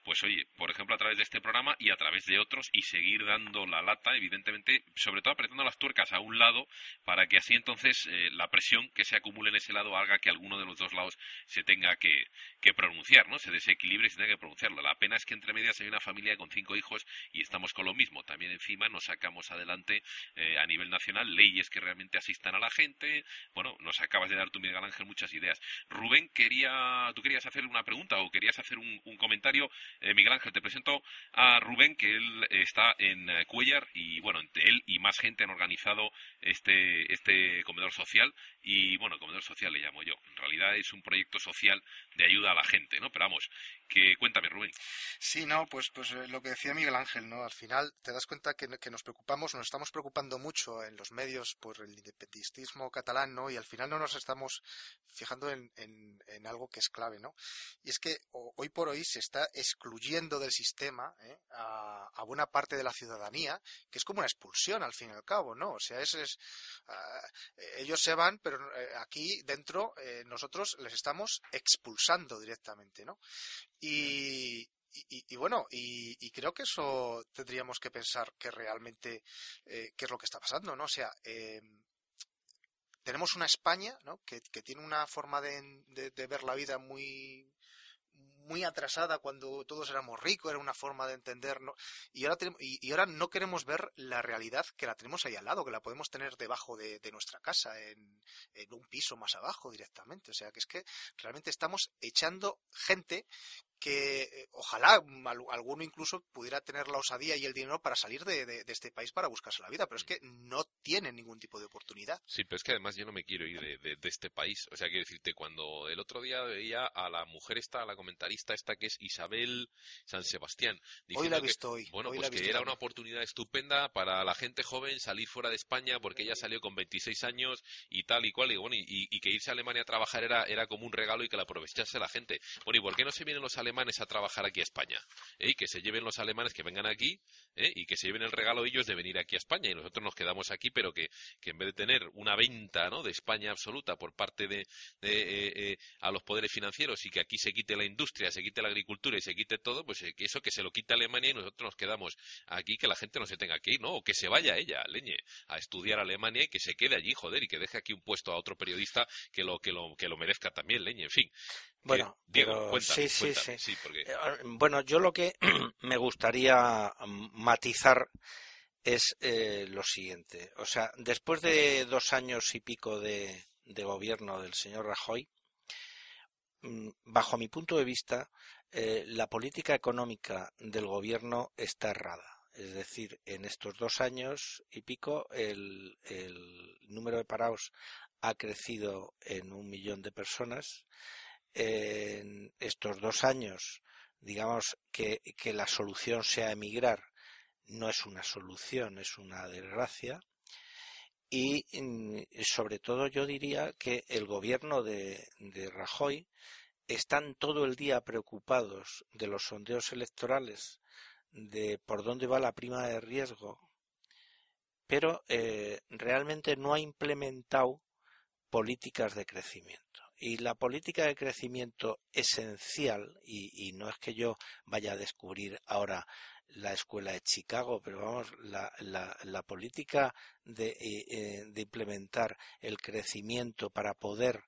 [SPEAKER 1] pues oye, por ejemplo, a través de este programa y a través de otros y seguir dando la lata, evidentemente, sobre todo apretando las tuercas a un lado para que así entonces eh, la presión que se acumule en ese lado haga que alguno de los dos lados se tenga que, que pronunciar, ¿no? Se desequilibre y se tenga que pronunciarlo. La pena es que entre medias hay una familia con cinco hijos y estamos con lo mismo. También encima nos sacamos adelante eh, a nivel nacional leyes que realmente asistan a la gente. Bueno, nos acabas de dar tú, Miguel Ángel, muchas ideas. Rubén, quería, tú querías hacer una pregunta o querías hacer un, un comentario eh, Miguel Ángel, te presento a Rubén, que él está en eh, Cuellar y bueno, él y más gente han organizado este, este comedor social y bueno, comedor social le llamo yo. En realidad es un proyecto social de ayuda a la gente, ¿no? Pero vamos, que cuéntame, Rubén.
[SPEAKER 4] Sí, no, pues, pues eh, lo que decía Miguel Ángel, ¿no? Al final te das cuenta que, nos preocupamos, nos estamos preocupando mucho en los medios por el independentismo catalán, ¿no? Y al final no nos estamos fijando en, en, algo que es clave, ¿no? Y es que hoy por hoy se está excluyendo del sistema ¿eh? a, a, buena parte de la ciudadanía, que es como una expulsión al fin y al cabo, ¿no? O sea, es, es ah, ellos se van, pero eh, aquí dentro nosotros les estamos expulsando directamente, ¿no? Y, y, bueno, y, creo que eso tendríamos que pensar que realmente eh, qué es lo que está pasando, ¿no? O sea, eh, tenemos una España ¿no? que, tiene una forma de, ver la vida muy muy atrasada cuando todos éramos ricos, era una forma de entender, y, ahora y, ahora no queremos ver la realidad que la tenemos ahí al lado, que la podemos tener debajo de, nuestra casa, en, un piso más abajo directamente. O sea, que es que realmente estamos echando gente que eh, ojalá alguno incluso pudiera tener la osadía y el dinero para salir de, este país para buscarse la vida, pero es que no tiene ningún tipo de oportunidad.
[SPEAKER 1] Sí, pero es que además yo no me quiero ir de, este país. O sea, quiero decirte, cuando el otro día veía a la mujer esta, la comentarista esta que es Isabel San Sebastián,
[SPEAKER 4] hoy la he visto hoy.
[SPEAKER 1] Bueno, pues que era una oportunidad estupenda para la gente joven salir fuera de España porque ella salió con 26 años y tal y cual, y bueno, y, que irse a Alemania a trabajar era, era como un regalo y que la aprovechase la gente. Bueno, ¿y por qué no se vienen los alemanes a trabajar aquí a España. ¿eh? Y que se lleven los alemanes que vengan aquí ¿eh? y que se lleven el regalo ellos de venir aquí a España. Y nosotros nos quedamos aquí, pero que, que en vez de tener una venta ¿no? de España absoluta por parte de, eh, a los poderes financieros y que aquí se quite la industria, se quite la agricultura y se quite todo, pues que eso que se lo quite Alemania y nosotros nos quedamos aquí, que la gente no se tenga que ir, ¿no? O que se vaya ella, leñe, a estudiar Alemania y que se quede allí, joder, y que deje aquí un puesto a otro periodista que lo, que lo, que lo merezca también, leñe, en fin.
[SPEAKER 2] Bueno, Diego, sí, sí, sí. Eh, ah, bueno, yo lo que me gustaría matizar es eh, lo siguiente. O sea, después de dos años y pico de, gobierno del señor Rajoy, mm, bajo mi punto de vista, eh, la política económica del gobierno está errada. Es decir, en estos dos años y pico el, el número de parados ha crecido en un millón de personas en estos dos años, digamos, que, la solución sea emigrar, no es una solución, es una desgracia. Y mm, sobre todo yo diría que el gobierno de, Rajoy están todo el día preocupados de los sondeos electorales, de por dónde va la prima de riesgo, pero eh, realmente no ha implementado políticas de crecimiento. Y la política de crecimiento esencial, y, no es que yo vaya a descubrir ahora la escuela de Chicago, pero vamos, la, la, política de, eh, eh, de, implementar el crecimiento para poder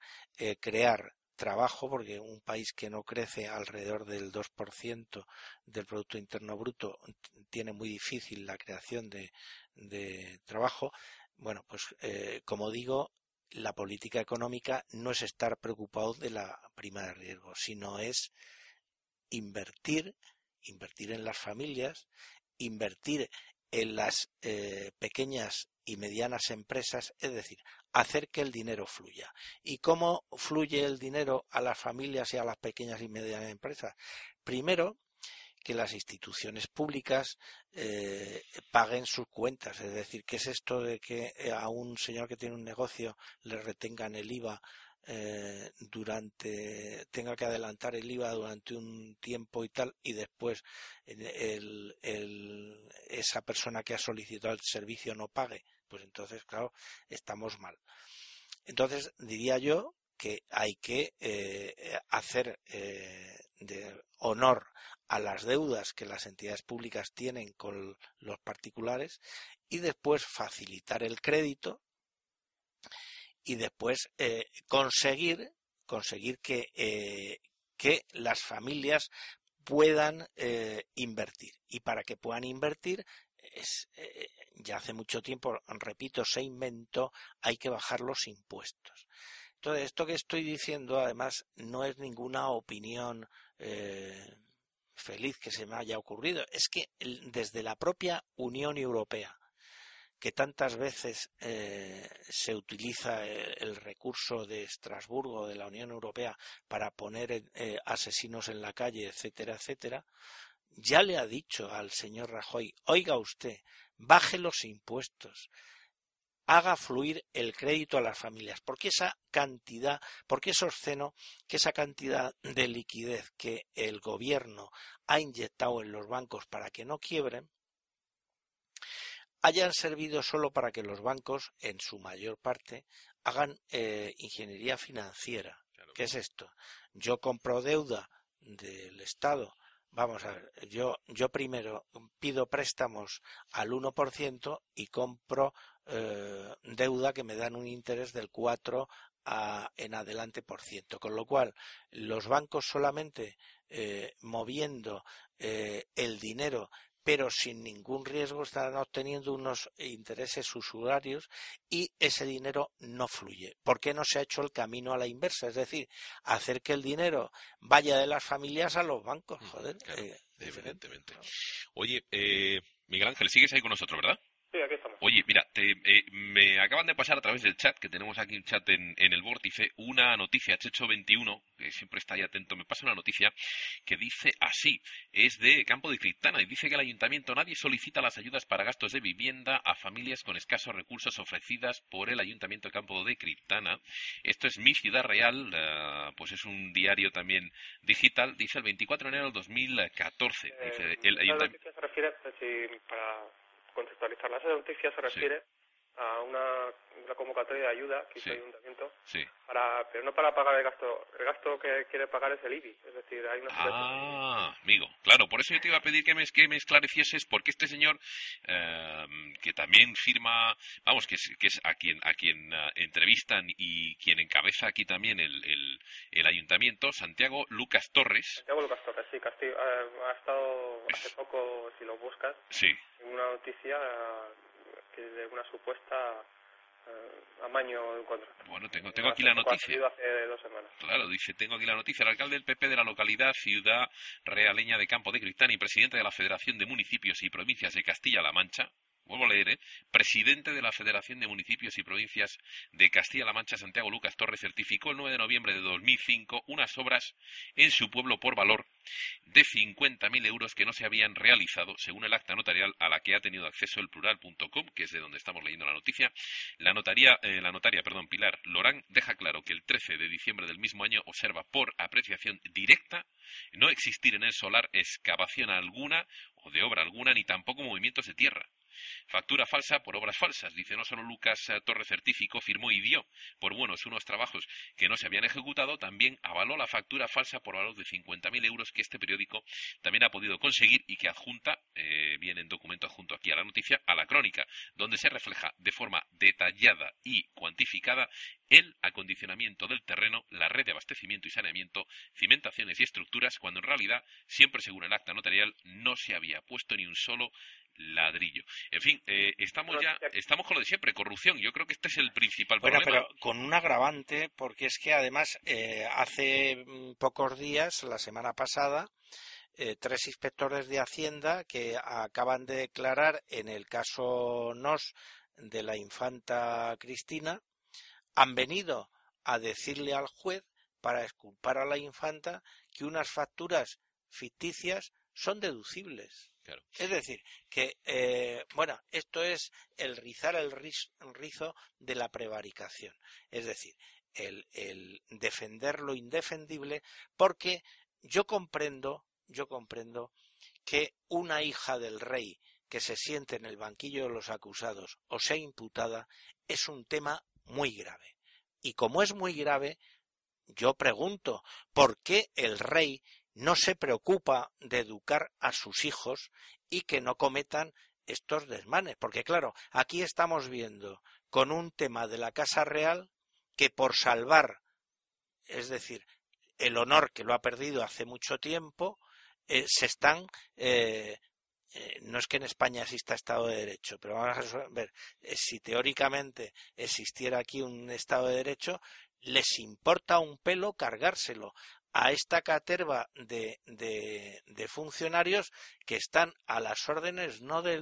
[SPEAKER 2] crear trabajo, porque un país que no crece alrededor del 2% del Producto Interno Bruto tiene muy difícil la creación de, de trabajo. Bueno, pues eh, como digo, la política económica no es estar preocupado de la prima de riesgo, sino es invertir, invertir en las familias, invertir en las eh, pequeñas y medianas empresas, es decir, hacer que el dinero fluya. ¿Y cómo fluye el dinero a las familias y a las pequeñas y medianas empresas? Primero, que las instituciones públicas eh, paguen sus cuentas. Es decir, ¿qué es esto de que a un señor que tiene un negocio le retengan el IVA eh, durante tenga que adelantar el IVA durante un tiempo y tal y después el, esa persona que ha solicitado el servicio no pague pues entonces claro estamos mal. Entonces diría yo que hay que hacer de honor a las deudas que las entidades públicas tienen con los particulares y después facilitar el crédito y después eh, conseguir conseguir que, eh, que las familias puedan eh, invertir. Y para que puedan invertir es, ya hace mucho tiempo repito se inventó hay que bajar los impuestos. Entonces esto que estoy diciendo además no es ninguna opinión feliz que se me haya ocurrido, es que desde la propia Unión Europea, que tantas veces eh, se utiliza el, recurso de Estrasburgo, de la Unión Europea, para poner eh, asesinos en la calle, etcétera, etcétera, ya le ha dicho al señor Rajoy, oiga usted, baje los impuestos, haga fluir el crédito a las familias, porque esa cantidad, porque es obsceno que esa cantidad de liquidez que el gobierno ha inyectado en los bancos para que no quiebren, hayan servido solo para que los bancos, en su mayor parte, hagan eh, ingeniería financiera. ¿Qué es esto? Yo compro deuda del Estado vamos a ver, yo, yo primero pido préstamos al 1% y compro eh, deuda que me dan un interés del 4 a, en adelante por ciento. Con lo cual, los bancos solamente eh, moviendo eh, el dinero pero sin ningún riesgo están obteniendo unos intereses usurarios y ese dinero no fluye. ¿Por qué no se ha hecho el camino a la inversa? Es decir, hacer que el dinero vaya de las familias a los bancos. Joder,
[SPEAKER 1] evidentemente. Oye, Miguel Ángel, sigues ahí con nosotros, ¿verdad?
[SPEAKER 3] Estamos.
[SPEAKER 1] Oye, mira, eh, me acaban de pasar a través del chat, que tenemos aquí un chat en, el vórtice, una noticia, Checho 21, que siempre está ahí atento, me pasa una noticia que dice así, es de Campo de Criptana, y dice que el ayuntamiento nadie solicita las ayudas para gastos de vivienda a familias con escasos recursos ofrecidas por el ayuntamiento de Campo de Criptana. Esto es Mi Ciudad Real, eh, pues es un diario también digital, dice el 24 de enero del 2014. dice
[SPEAKER 3] eh, el ayuntamiento... se refiere, para contextualizarla. Esa noticia se refiere a una, convocatoria de ayuda que hizo el ayuntamiento, para, pero no para pagar el gasto. El gasto que quiere pagar es el IBI, es decir, hay una...
[SPEAKER 1] Ah, amigo, claro, por eso yo te iba a pedir que me, que me esclarecieses, porque este señor, eh, que también firma, vamos, que es, que es a quien, a quien eh, entrevistan y quien encabeza aquí también el, el, el, ayuntamiento, Santiago Lucas Torres.
[SPEAKER 3] Santiago Lucas Torres, sí, Castillo, eh, ha estado hace poco, si lo buscas,
[SPEAKER 1] sí.
[SPEAKER 3] en una noticia de una supuesta uh, amaño de un contrato.
[SPEAKER 1] Bueno, tengo, tengo aquí la noticia.
[SPEAKER 3] Hace dos semanas.
[SPEAKER 1] Claro, dice, tengo aquí la noticia. El alcalde del PP de la localidad Ciudad Realeña de Campo de Cristán y presidente de la Federación de Municipios y Provincias de Castilla-La Mancha, vuelvo a leer, ¿eh? presidente de la Federación de Municipios y Provincias de Castilla-La Mancha, Santiago Lucas Torres, certificó el 9 de noviembre de 2005 unas obras en su pueblo por valor de 50.000 euros que no se habían realizado, según el acta notarial a la que ha tenido acceso el plural.com, que es de donde estamos leyendo la noticia. La, notaria, eh, la notaria perdón, Pilar Lorán deja claro que el 13 de diciembre del mismo año observa por apreciación directa no existir en el solar excavación alguna o de obra alguna, ni tampoco movimientos de tierra. Factura falsa por obras falsas. Dice, no solo Lucas eh, Torre certificó, firmó y dio por buenos unos trabajos que no se habían ejecutado, también avaló la factura falsa por valor de 50.000 euros que este periódico también ha podido conseguir y que adjunta, eh, viene en documento adjunto aquí a la noticia, a la crónica, donde se refleja de forma detallada y cuantificada el acondicionamiento del terreno, la red de abastecimiento y saneamiento, cimentaciones y estructuras, cuando en realidad, siempre según el acta notarial, no se había puesto ni un solo ladrillo. En fin, eh, estamos ya, estamos con lo de siempre, corrupción. Yo creo que este es el principal
[SPEAKER 2] bueno, pero con un agravante, porque es que además eh, hace mm, pocos días, la semana pasada, eh, tres inspectores de Hacienda que acaban de declarar en el caso NOS de la infanta Cristina, han venido a decirle al juez para esculpar a la infanta que unas facturas ficticias son deducibles. Es decir, que, eh, bueno, esto es el rizar el rizo de la prevaricación. Es decir, el, el defender lo indefendible, porque yo comprendo, yo comprendo que una hija del rey que se siente en el banquillo de los acusados o sea imputada es un tema muy grave. Y como es muy grave, yo pregunto, ¿por qué el rey no se preocupa de educar a sus hijos y que no cometan estos desmanes. Porque claro, aquí estamos viendo con un tema de la Casa Real que por salvar, es decir, el honor que lo ha perdido hace mucho tiempo, eh, se están eh, eh, no es que en España exista Estado de Derecho, pero vamos a ver, si teóricamente existiera aquí un Estado de Derecho, les importa un pelo cargárselo a esta caterva de, de, funcionarios que están a las órdenes no de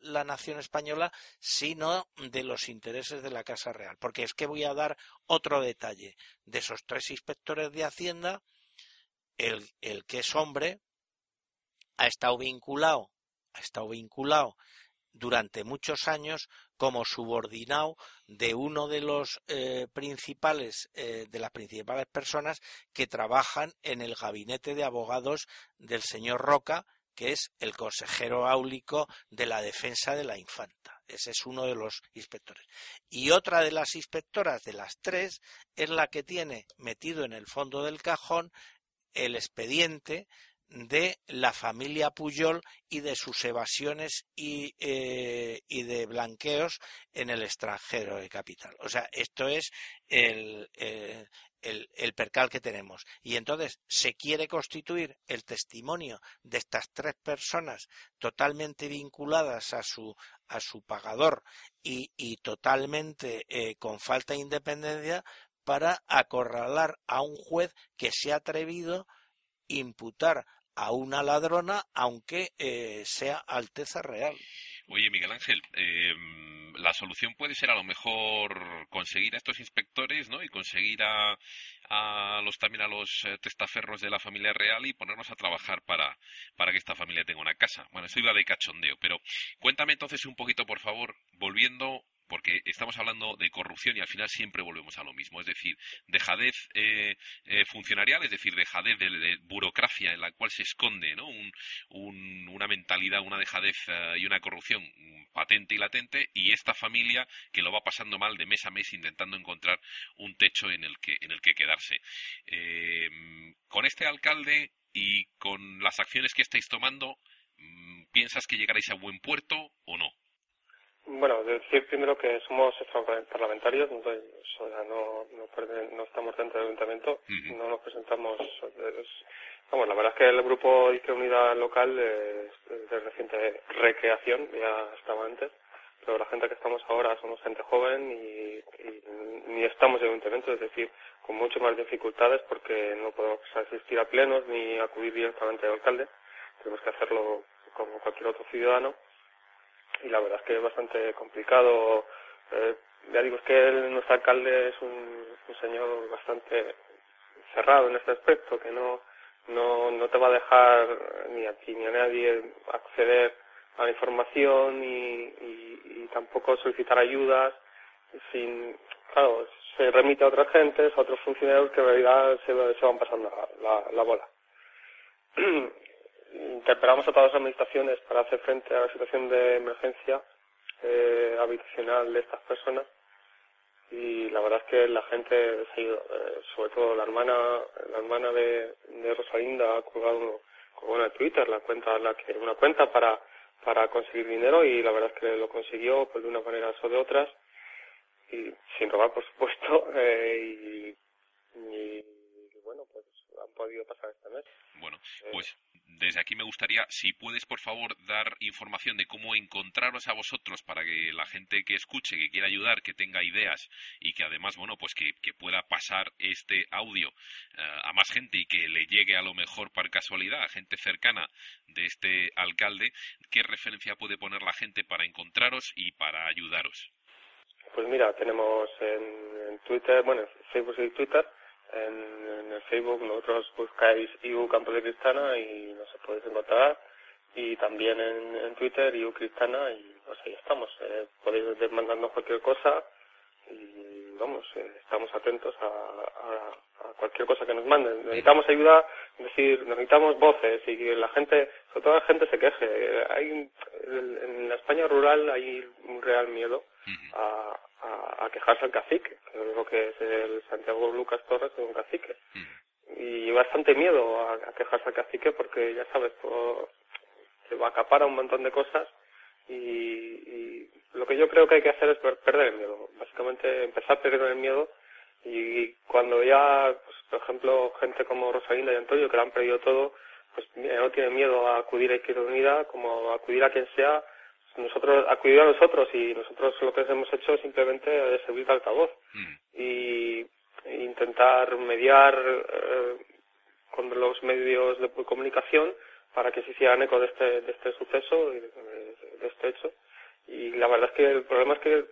[SPEAKER 2] la nación española, sino de los intereses de la Casa Real. Porque es que voy a dar otro detalle. De esos tres inspectores de Hacienda, el, el que es hombre ha estado vinculado, ha estado vinculado durante muchos años como subordinado de uno de los eh, principales eh, de las principales personas que trabajan en el gabinete de abogados del señor Roca que es el consejero áulico de la defensa de la infanta. Ese es uno de los inspectores. Y otra de las inspectoras de las tres es la que tiene metido en el fondo del cajón el expediente de la familia Puyol y de sus evasiones y, eh, y, de blanqueos en el extranjero de capital. O sea, esto es el, el, el, percal que tenemos. Y entonces se quiere constituir el testimonio de estas tres personas totalmente vinculadas a su, a su pagador y, y totalmente eh, con falta de independencia para acorralar a un juez que se ha atrevido imputar a una ladrona, aunque eh, sea Alteza Real.
[SPEAKER 1] Oye, Miguel Ángel, em, la solución puede ser a lo mejor conseguir a estos inspectores, ¿no? Y conseguir a, a los también a los eh, testaferros de la familia real y ponernos a trabajar para, para que esta familia tenga una casa. Bueno, eso iba de cachondeo, pero cuéntame entonces un poquito, por favor, volviendo porque estamos hablando de corrupción y al final siempre volvemos a lo mismo, es decir, dejadez eh, eh, funcionarial, es decir, dejadez de, burocracia en la cual se esconde una mentalidad, una dejadez eh, y una corrupción patente y latente, y esta familia que lo va pasando mal de mes a mes intentando encontrar un techo en el que, en el que quedarse. con este alcalde y con las acciones que estáis tomando, mm, ¿piensas que llegaréis a buen puerto o no?
[SPEAKER 3] Bueno, decir primero que somos parlamentarios, no, no, estamos dentro del ayuntamiento, no nos presentamos. vamos, la verdad es que el grupo de Unidad Local es de reciente recreación, ya estaba antes, pero la gente que estamos ahora somos gente joven y, ni estamos en ayuntamiento, es decir, con mucho más dificultades porque no podemos asistir a plenos ni acudir directamente al alcalde, tenemos que hacerlo como cualquier otro ciudadano y la verdad es que es bastante complicado. Eh, ya digo, es que nuestro alcalde es un, señor bastante cerrado en este aspecto, que no, no, no te va a dejar ni a ti ni a nadie acceder a la información y, tampoco solicitar ayudas sin, claro, se remite a otras gentes, a otros funcionarios que en realidad se, se van pasando la bola. interpelamos a todas las administraciones para hacer frente a la situación de emergencia eh, habitacional de estas personas. Y la verdad es que la gente se ha ido, eh, sobre todo la hermana la hermana de, de Rosalinda ha colgado una Twitter la cuenta la que una cuenta para para conseguir dinero y la verdad es que lo consiguió pues de una manera o de otras y sin robar por supuesto eh, y bueno pues han podido pasar este mes
[SPEAKER 1] bueno pues desde aquí me gustaría, si puedes, por favor, dar información de cómo encontraros a vosotros para que la gente que escuche, que quiera ayudar, que tenga ideas y que además, bueno, pues que, pueda pasar este audio eh, a más gente y que le llegue a lo mejor por casualidad a gente cercana de este alcalde, ¿qué referencia puede poner la gente para encontraros y para ayudaros?
[SPEAKER 3] Pues mira, tenemos en, Twitter, bueno, en Facebook y Twitter, en, el Facebook nosotros buscáis IU Campo de Cristana y nos podéis encontrar y también en, Twitter IU Cristana y pues ahí estamos. Eh, podéis ir mandando cualquier cosa y vamos, eh, estamos atentos a, a, cualquier cosa que nos manden. Necesitamos ayuda, es decir, necesitamos voces y que la gente, sobre todo la gente se queje. Hay, en la España rural hay un real miedo a, a, quejarse al cacique, que lo que es el Santiago Lucas Torres, es un cacique. Y bastante miedo a, quejarse al cacique porque ya sabes, todo, se va a acapar a un montón de cosas y, lo que yo creo que hay que hacer es perder el miedo. Básicamente empezar a perder el miedo y cuando ya, pues, por ejemplo, gente como Rosalinda y Antonio que lo han perdido todo, pues no tienen miedo a acudir a Izquierda Unida como a acudir a quien sea nosotros acudido a nosotros y nosotros lo que hemos hecho es simplemente servir de altavoz mm. y intentar mediar eh, con los medios de comunicación para que se hicieran eco de este, de este suceso y de, este hecho. Y la verdad es que el problema es que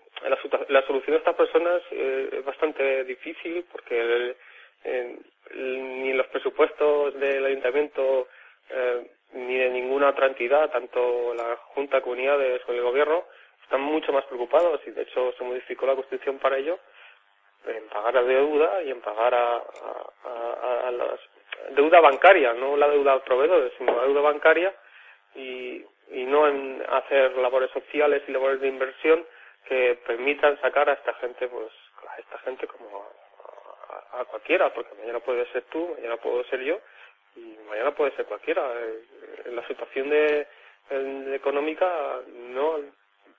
[SPEAKER 3] la, solución de estas personas eh, es bastante difícil porque ni en los presupuestos del ayuntamiento eh, ni de ninguna otra entidad, tanto la Junta, Comunidades o el Gobierno, están mucho más preocupados y de hecho se modificó la Constitución para ello, en pagar la deuda y en pagar a, a, la deuda bancaria, no la deuda al proveedor, sino la deuda bancaria y, y no en hacer labores sociales y labores de inversión que permitan sacar a esta gente, pues a esta gente como a, a cualquiera, porque mañana puede ser tú, mañana puedo ser yo y mañana puede ser cualquiera. Eh, la situación de, económica no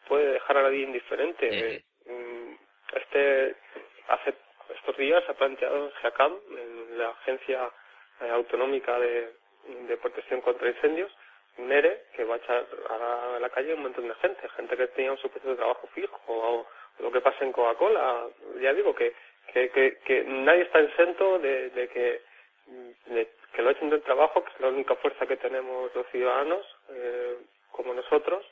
[SPEAKER 3] puede dejar a nadie indiferente. Eh, mm, este hace estos días ha planteado en GEACAM, en la Agencia eh, Autonómica de, Protección contra Incendios, un ERE que va a echar a la, calle un montón de gente, gente que tenía un supuesto de trabajo fijo o, lo que pasa en Coca-Cola. Ya digo que, que, que, nadie está exento de, de que de que lo echen del trabajo, que es la única fuerza que tenemos los ciudadanos, eh, como nosotros,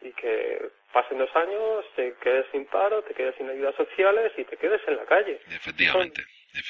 [SPEAKER 3] y que pasen dos años, te quedes sin paro, te quedes sin ayudas sociales y te quedes en la calle.
[SPEAKER 1] Efectivamente.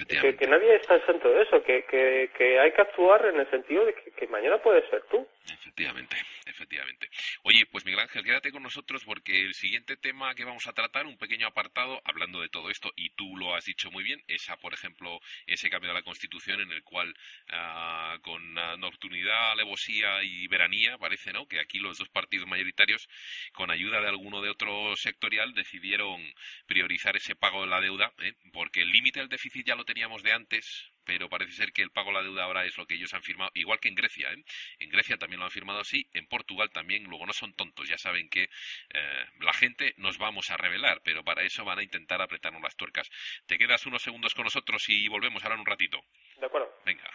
[SPEAKER 3] Que, que, nadie está exento de eso, que, que, que, hay que actuar en el sentido de que, mañana puede ser tú.
[SPEAKER 1] Efectivamente, efectivamente. Oye, pues Miguel Ángel, quédate con nosotros porque el siguiente tema que vamos a tratar, un pequeño apartado, hablando de todo esto, y tú lo has dicho muy bien, esa, por ejemplo, ese cambio de la Constitución en el cual ah, con nocturnidad, alevosía y veranía, parece, ¿no?, que aquí los dos partidos mayoritarios, con ayuda de alguno de otro sectorial, decidieron priorizar ese pago de la deuda, ¿eh? porque el límite del déficit ya lo teníamos de antes, pero parece ser que el pago de la deuda ahora es lo que ellos han firmado, igual que en Grecia. ¿eh? En Grecia también lo han firmado así, en Portugal también, luego no son tontos, ya saben que eh, la gente nos vamos a revelar, pero para eso van a intentar apretarnos las tuercas. Te quedas unos segundos con nosotros y volvemos ahora en un ratito.
[SPEAKER 3] De acuerdo.
[SPEAKER 1] Venga.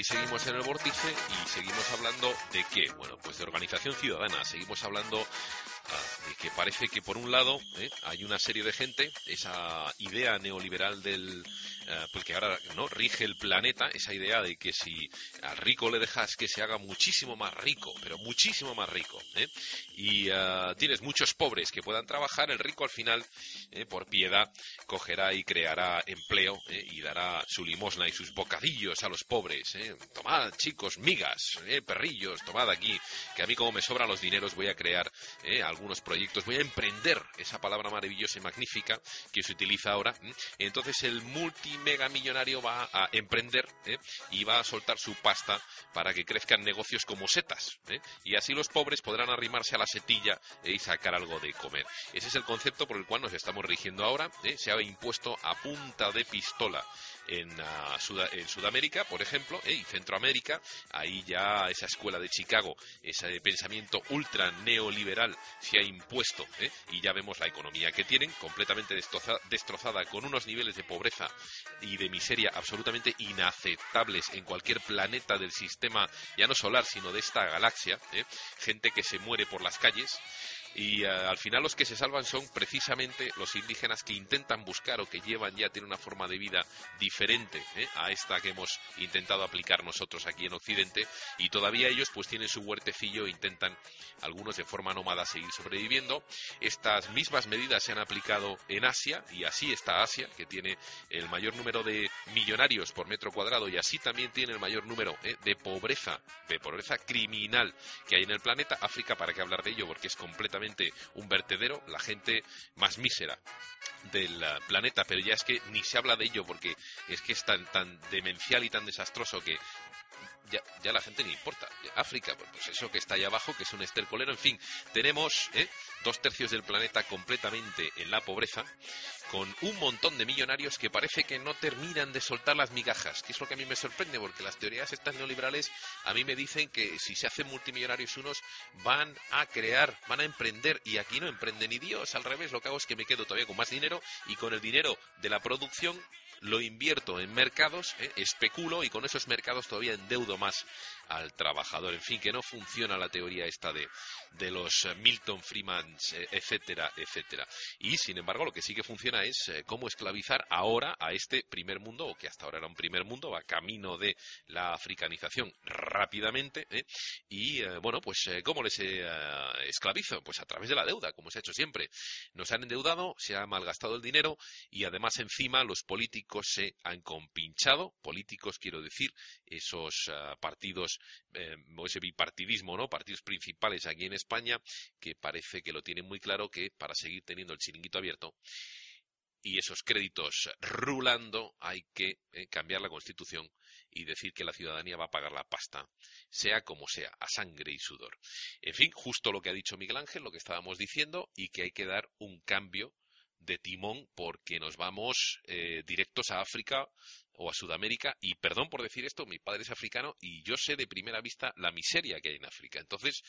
[SPEAKER 1] Aquí seguimos en el vórtice y seguimos hablando de qué? Bueno, pues de organización ciudadana. Seguimos hablando ah, de que parece que por un lado ¿eh? hay una serie de gente, esa idea neoliberal del eh, pues que ahora no rige el planeta, esa idea de que si al rico le dejas que se haga muchísimo más rico, pero muchísimo más rico, ¿eh? y ah, tienes muchos pobres que puedan trabajar, el rico al final, por piedad, cogerá y creará empleo y dará su limosna y sus bocadillos a los pobres. Tomad, chicos, migas, perrillos, tomad aquí, que a mí como me sobran los dineros voy a crear algunos proyectos, voy a emprender esa palabra maravillosa y magnífica que se utiliza ahora. Entonces el multimega millonario va a emprender y va a soltar su pasta para que crezcan negocios como setas. Y así los pobres podrán arrimarse a la setilla y sacar algo de comer. Ese es el concepto por el cual nos estamos rigiendo ahora. Se ha impuesto a punta de pistola en, ah, en Sudamérica, por ejemplo, eh, y Centroamérica, ahí ya esa escuela de Chicago, ese pensamiento ultra neoliberal se ha impuesto eh, y ya vemos la economía que tienen, completamente destrozada, con unos niveles de pobreza y de miseria absolutamente inaceptables en cualquier planeta del sistema, ya no solar, sino de esta galaxia, eh, gente que se muere por las calles, y eh, al final los que se salvan son precisamente los indígenas que intentan buscar o que llevan ya tienen una forma de vida diferente ¿eh? a esta que hemos intentado aplicar nosotros aquí en Occidente y todavía ellos pues tienen su huertecillo e intentan algunos de forma nómada seguir sobreviviendo. Estas mismas medidas se han aplicado en Asia y así está Asia que tiene el mayor número de millonarios por metro cuadrado y así también tiene el mayor número ¿eh? de pobreza, de pobreza criminal que hay en el planeta. África, para qué hablar de ello, porque es completamente un vertedero, la gente más mísera del eh, planeta, pero ya es que ni se habla de ello porque es que es tan, tan demencial y tan desastroso que ya, ya la gente ni importa. África, pues eso que está ahí abajo, que es un estercolero, en fin, tenemos ¿eh? dos tercios del planeta completamente en la pobreza, con un montón de millonarios que parece que no terminan de soltar las migajas, que es lo que a mí me sorprende, porque las teorías estas neoliberales a mí me dicen que si se hacen multimillonarios unos, van a crear, van a emprender, y aquí no emprende ni Dios, al revés, lo que hago es que me quedo todavía con más dinero, y con el dinero de la producción lo invierto en mercados, ¿eh? especulo y con esos mercados todavía endeudo más al trabajador. En fin, que no funciona la teoría esta de, de los Milton Freeman, eh, etcétera, etcétera. Y, sin embargo, lo que sí que funciona es eh, cómo esclavizar ahora a este primer mundo, o que hasta ahora era un primer mundo, va camino de la africanización rápidamente. Y, bueno, pues, ¿cómo les esclavizo? Pues a través de la deuda, como se ha hecho siempre. Nos han endeudado, se ha malgastado el dinero y, además, encima, los políticos se han compinchado, políticos quiero decir, esos ah, partidos, eh, o ese bipartidismo, ¿no? Partidos principales aquí en España, que parece que lo tienen muy claro que para seguir teniendo el chiringuito abierto y esos créditos rulando, hay que eh, cambiar la Constitución y decir que la ciudadanía va a pagar la pasta, sea como sea, a sangre y sudor. En fin, justo lo que ha dicho Miguel Ángel, lo que estábamos diciendo, y que hay que dar un cambio de timón porque nos vamos eh, directos a África o a Sudamérica y perdón por decir esto, mi padre es africano y yo sé de primera vista la miseria que hay en África. Entonces,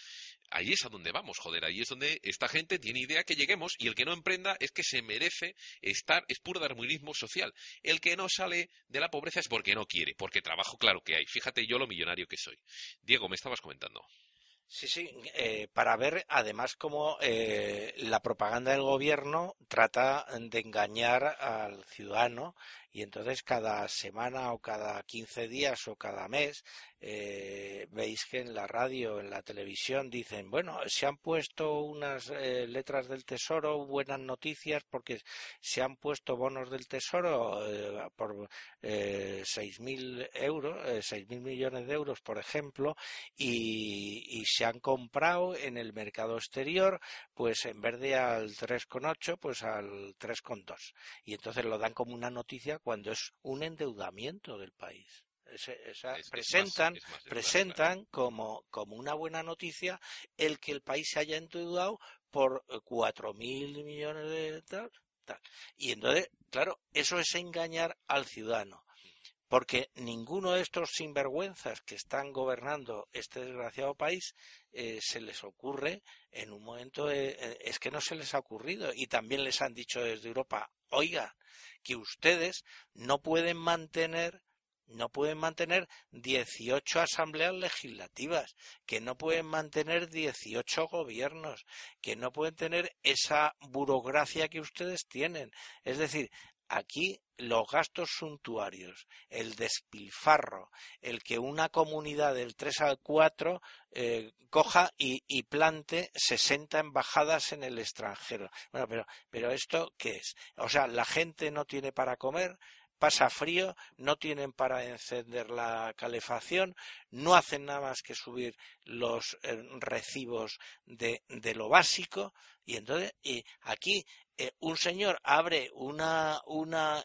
[SPEAKER 1] ahí es a donde vamos, joder, ahí es donde esta gente tiene idea que lleguemos y el que no emprenda es que se merece estar, es puro darwinismo social. El que no sale de la pobreza es porque no quiere, porque trabajo claro que hay. Fíjate yo lo millonario que soy. Diego, me estabas comentando.
[SPEAKER 2] Sí, sí, eh, para ver además cómo eh, la propaganda del gobierno trata de engañar al ciudadano y entonces cada semana o cada 15 días o cada mes eh, veis que en la radio, en la televisión dicen, bueno, se han puesto unas eh, letras del tesoro, buenas noticias porque se han puesto bonos del tesoro eh, por eh, 6.000 euros, eh, 6.000 millones de euros, por ejemplo, y, y se han comprado en el mercado exterior, pues en vez de al 3,8, pues al 3,2. Y entonces lo dan como una noticia cuando es un endeudamiento del país. presentan presentan como, como una buena noticia el que el país se haya endeudado por eh, cuatro mil millones de tal, tal. Y entonces, claro, eso es engañar al ciudadano. Porque ninguno de estos sinvergüenzas que están gobernando este desgraciado país eh, se les ocurre en un momento, eh, es que no se les ha ocurrido. Y también les han dicho desde Europa, oiga, que ustedes no pueden mantener no pueden mantener 18 asambleas legislativas, que no pueden mantener 18 gobiernos, que no pueden tener esa burocracia que ustedes tienen. Es decir, aquí los gastos suntuarios, el despilfarro, el que una comunidad del 3 al 4 eh, coja y, plante 60 embajadas en el extranjero. Bueno, pero, pero ¿esto qué es? O sea, la gente no tiene para comer, pasa frío, no tienen para encender la calefacción, no hacen nada más que subir los eh, recibos de, de, lo básico y entonces y aquí eh, un señor abre una,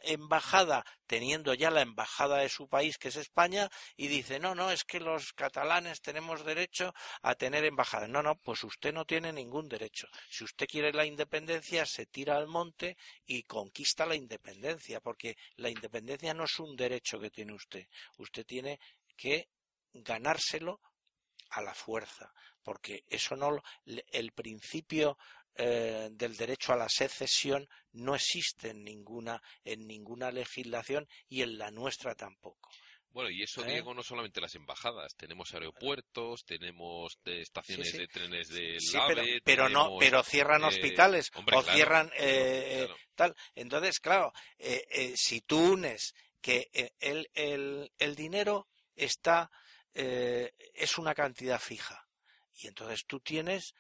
[SPEAKER 2] embajada teniendo ya la embajada de su país, que es España, y dice, no, no, es que los catalanes tenemos derecho a tener embajada. No, no, pues usted no tiene ningún derecho. Si usted quiere la independencia, se tira al monte y conquista la independencia, porque la independencia no es un derecho que tiene usted. Usted tiene que ganárselo a la fuerza, porque eso no el principio eh, del derecho a la secesión no existe en ninguna, en ninguna legislación y en la nuestra tampoco.
[SPEAKER 1] Bueno, y eso, ¿Eh? Diego, no solamente las embajadas. Tenemos aeropuertos, tenemos estaciones de trenes de
[SPEAKER 2] sí, pero, no, pero cierran eh, hospitales o cierran tal. Entonces, claro, si tú unes que el, el, el dinero está es una cantidad fija y entonces tú tienes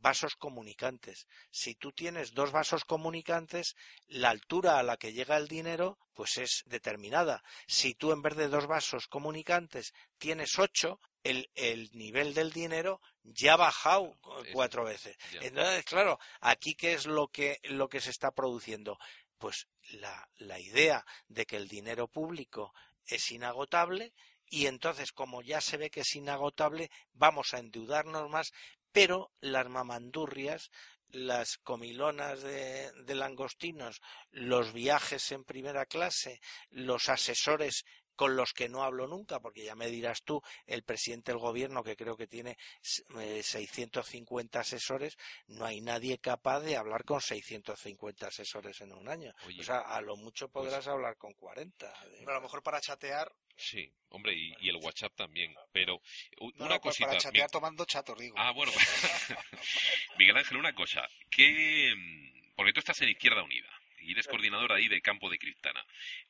[SPEAKER 2] vasos comunicantes. Si tú tienes dos vasos comunicantes, la altura a la que llega el dinero, pues es determinada. Si tú en vez de dos vasos comunicantes tienes ocho, el, el nivel del dinero ya ha bajado cuatro veces. Entonces, claro, aquí qué es lo que, lo que se está produciendo? Pues la, la idea de que el dinero público es inagotable y entonces como ya se ve que es inagotable vamos a endeudarnos más pero las mamandurrias, las comilonas de, langostinos, los viajes en primera clase, los asesores con los que no hablo nunca, porque ya me dirás tú, el presidente del gobierno, que creo que tiene 650 eh, asesores, no hay nadie capaz de hablar con 650 asesores en un año. o sea, a lo mucho pues podrás hablar con 40.
[SPEAKER 4] Pero a lo mejor para chatear
[SPEAKER 1] Sí, hombre, y, el WhatsApp también. Pero una pues cosita.
[SPEAKER 4] Para chatear tomando chato, digo.
[SPEAKER 1] Ah, bueno. Miguel Ángel, una cosa. Que, mm, porque tú estás en Izquierda Unida y eres coordinador ahí de campo de Criptana.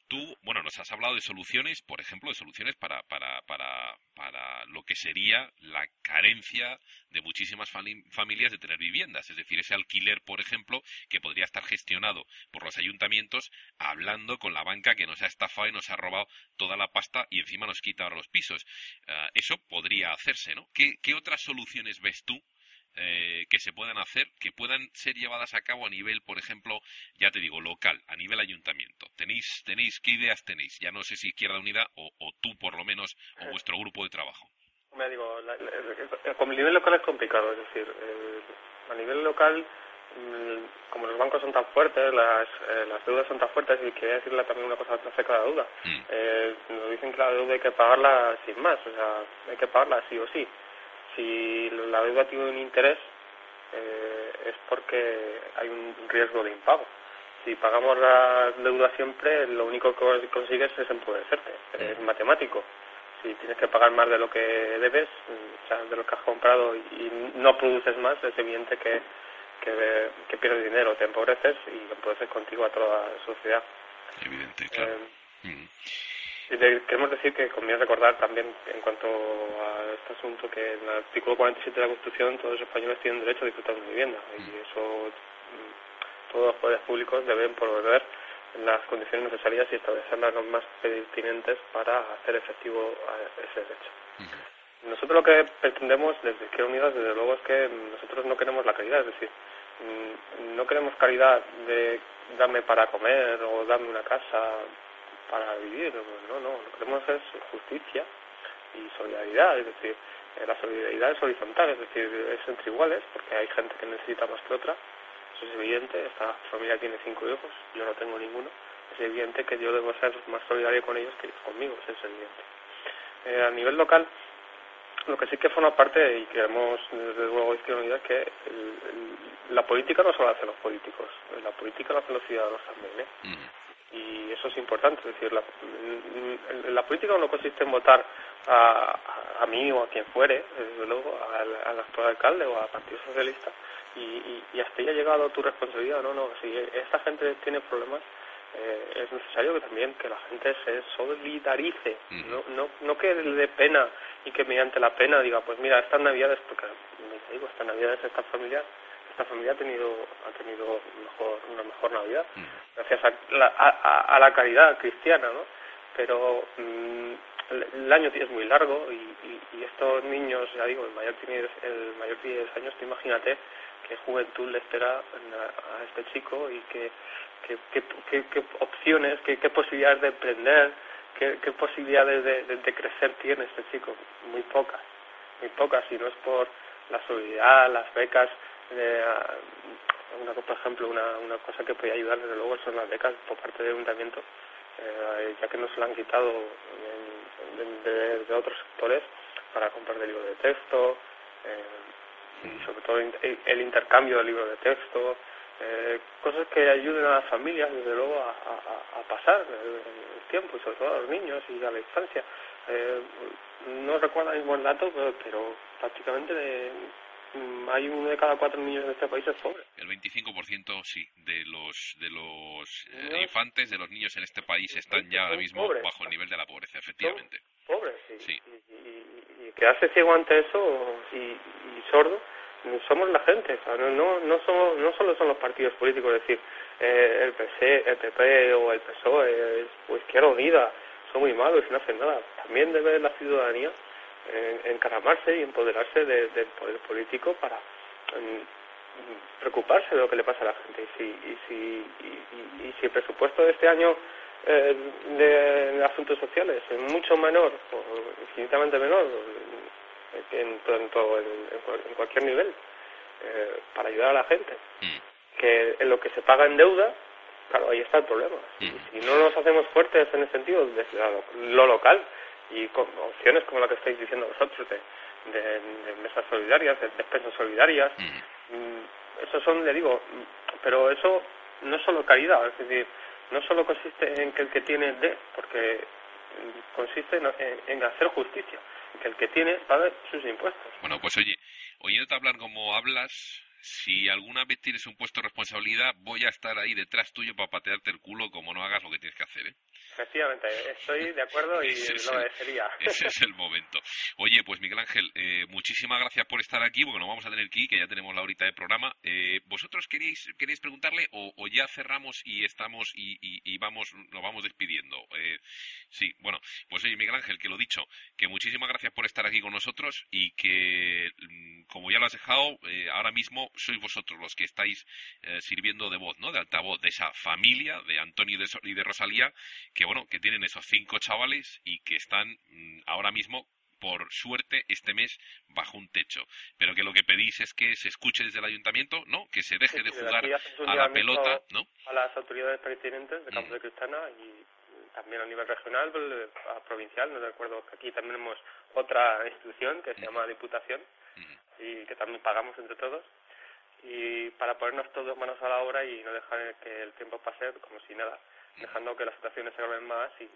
[SPEAKER 1] Tú, bueno, nos has hablado de soluciones, por ejemplo, de soluciones para, para, para, para lo que sería la carencia de muchísimas familias de tener viviendas. Es decir, ese alquiler, por ejemplo, que podría estar gestionado por los ayuntamientos hablando con la banca que nos ha estafado y nos ha robado toda la pasta y encima nos quita ahora los pisos. Ah, eso podría hacerse, ¿no? ¿Qué otras soluciones ves tú? Eh, que se puedan hacer, que puedan ser llevadas a cabo a nivel, por ejemplo, ya te digo, local, a nivel ayuntamiento. ¿Tenéis, tenéis qué ideas tenéis? Ya no sé si Izquierda Unida o, tú, por lo menos, o vuestro grupo de trabajo.
[SPEAKER 3] Me digo, a nivel local es complicado, es decir, a nivel local, mm, como los bancos son tan fuertes, las, eh, las deudas son tan fuertes, y quería decirle también una cosa acerca de la deuda. Mm. Eh, nos dicen que la deuda hay que pagarla sin más, o sea, hay que pagarla sí o sí si la deuda tiene un interés eh, es porque hay un riesgo de impago. Si pagamos la deuda siempre, lo único que consigues es empobrecerte, es matemático. Si tienes que pagar más de lo que debes, o sea, de lo que has comprado y no produces más, es evidente que, que, pierdes dinero, te empobreces y empobreces contigo a toda la sociedad.
[SPEAKER 1] Evidente, claro.
[SPEAKER 3] Eh, mm. Y queremos decir que conviene recordar también en cuanto a este asunto que en el artículo 47 de la Constitución todos los españoles tienen derecho a disfrutar de una vivienda y mm. eso mm, todos los poderes públicos deben proveer las condiciones necesarias y establecer las normas pertinentes para hacer efectivo ese derecho. Nosotros lo que pretendemos desde Izquierda Unida, desde luego, es que nosotros no queremos la caridad, es decir, mm, no queremos caridad de darme para comer o darme una casa para vivir. No, no, lo que queremos es justicia y solidaridad, es decir, eh, la solidaridad es horizontal, es decir, es entre iguales, porque hay gente que necesita más que otra, eso es evidente, esta familia tiene cinco hijos, yo no tengo ninguno, es evidente que yo debo ser más solidario con ellos que conmigo, eso es evidente. Eh, a nivel local, lo que sí que forma parte, y queremos desde luego que la política no solo hace los políticos, la política la hacen los ciudadanos también. ¿eh? Y eso es importante, es decir, la política no consiste en votar a, a, mí o a quien fuere, desde luego, al, actual alcalde o al Partido Socialista, y, y, hasta ahí ha llegado tu responsabilidad, no, no, si esta gente tiene problemas, eh, es necesario que también que la gente se solidarice, no, no, no que le dé pena y que mediante la pena diga, pues mira, estas navidades, porque digo, estas navidades, esta familia, esta familia ha tenido, ha tenido mejor, una mejor navidad, gracias a la, a, la caridad cristiana, ¿no? Pero mm, el, año es muy largo y, y, estos niños, ya digo, el mayor tiene, el mayor tiene 10 años, imagínate qué juventud le espera a, este chico y qué, qué, qué, opciones, qué, posibilidades de emprender, qué, posibilidades de, crecer tiene este chico. Muy pocas, muy pocas, y no es por la solidaridad, las becas. Eh, una, por ejemplo, una, una cosa que puede ayudar, desde luego, son las becas por parte del ayuntamiento, eh, ya que no se lo han quitado de, otros sectores para comprar de libros de texto. Eh, y sobre todo el, intercambio de libros de texto, eh, cosas que ayuden a las familias, desde luego, a, pasar el, tiempo, y sobre todo a los niños y a la infancia. Eh, no recuerdo el mismo dato, pero, prácticamente de, hay uno de cada cuatro niños en este país es pobre.
[SPEAKER 1] El 25% sí, de los de los eh, infantes, de los niños en este país están ya ahora mismo bajo el nivel de la pobreza, efectivamente.
[SPEAKER 3] Pobres, sí. Y, y, quedarse ciego ante eso y, sordo, somos la gente, no, no, somos, no solo son los partidos políticos, es decir, eh, el, PC, el PP o el PSOE o Izquierda Unida son muy malos y no hacen nada. También debe la ciudadanía eh, encaramarse y empoderarse del poder político para mm, preocuparse de lo que le pasa a la gente. Y si, y si, y, si el presupuesto de este año eh, de, asuntos sociales es mucho menor, o infinitamente menor, en, tanto en, cualquier nivel, eh, para ayudar a la gente. Mm. Que en lo que se paga en deuda, claro, ahí está el problema. Si, mm. no nos hacemos fuertes en ese sentido, desde lo, local, y con opciones como la que estáis diciendo vosotros, de, de, mesas solidarias, de despensas solidarias, mm. eso son, le digo, pero eso no es solo caridad, es decir, no solo consiste en que el que tiene dé, porque consiste en, en hacer justicia que el que tiene pague sus impuestos.
[SPEAKER 1] Bueno, pues oye, oyéndote hablar como hablas, si alguna vez tienes un puesto de responsabilidad, voy a estar ahí detrás tuyo para patearte el culo como no hagas lo que tienes que hacer, ¿eh?
[SPEAKER 3] Efectivamente, estoy de acuerdo y lo agradecería.
[SPEAKER 1] Ese es el momento. Oye, pues Miguel Ángel, eh, muchísimas gracias por estar aquí, porque nos vamos a tener que ir, que ya tenemos la horita de programa. Eh, ¿Vosotros queréis, queréis preguntarle o, ya cerramos y estamos y, vamos nos vamos despidiendo? Eh, sí, bueno, pues oye, Miguel Ángel, que lo dicho, que muchísimas gracias por estar aquí con nosotros y que, mm, como ya lo has dejado, ahora mismo sois vosotros los que estáis sirviendo de voz, ¿no? De altavoz de esa familia de Antonio y de Rosalía, que bueno, que tienen esos cinco chavales y que están mm, ahora mismo por suerte este mes bajo un techo, pero que lo que pedís es que se escuche desde el ayuntamiento, ¿no? Que se deje de jugar a la pelota, ¿no?
[SPEAKER 3] A las autoridades pertinentes de Campo de mm. Cristana y también a nivel regional, a provincial, no recuerdo que aquí también tenemos otra institución que se mm. llama Diputación y que también pagamos entre todos y para ponernos todos manos a la obra y no dejar que el tiempo pase como si nada dejando que las situaciones se agraven más y,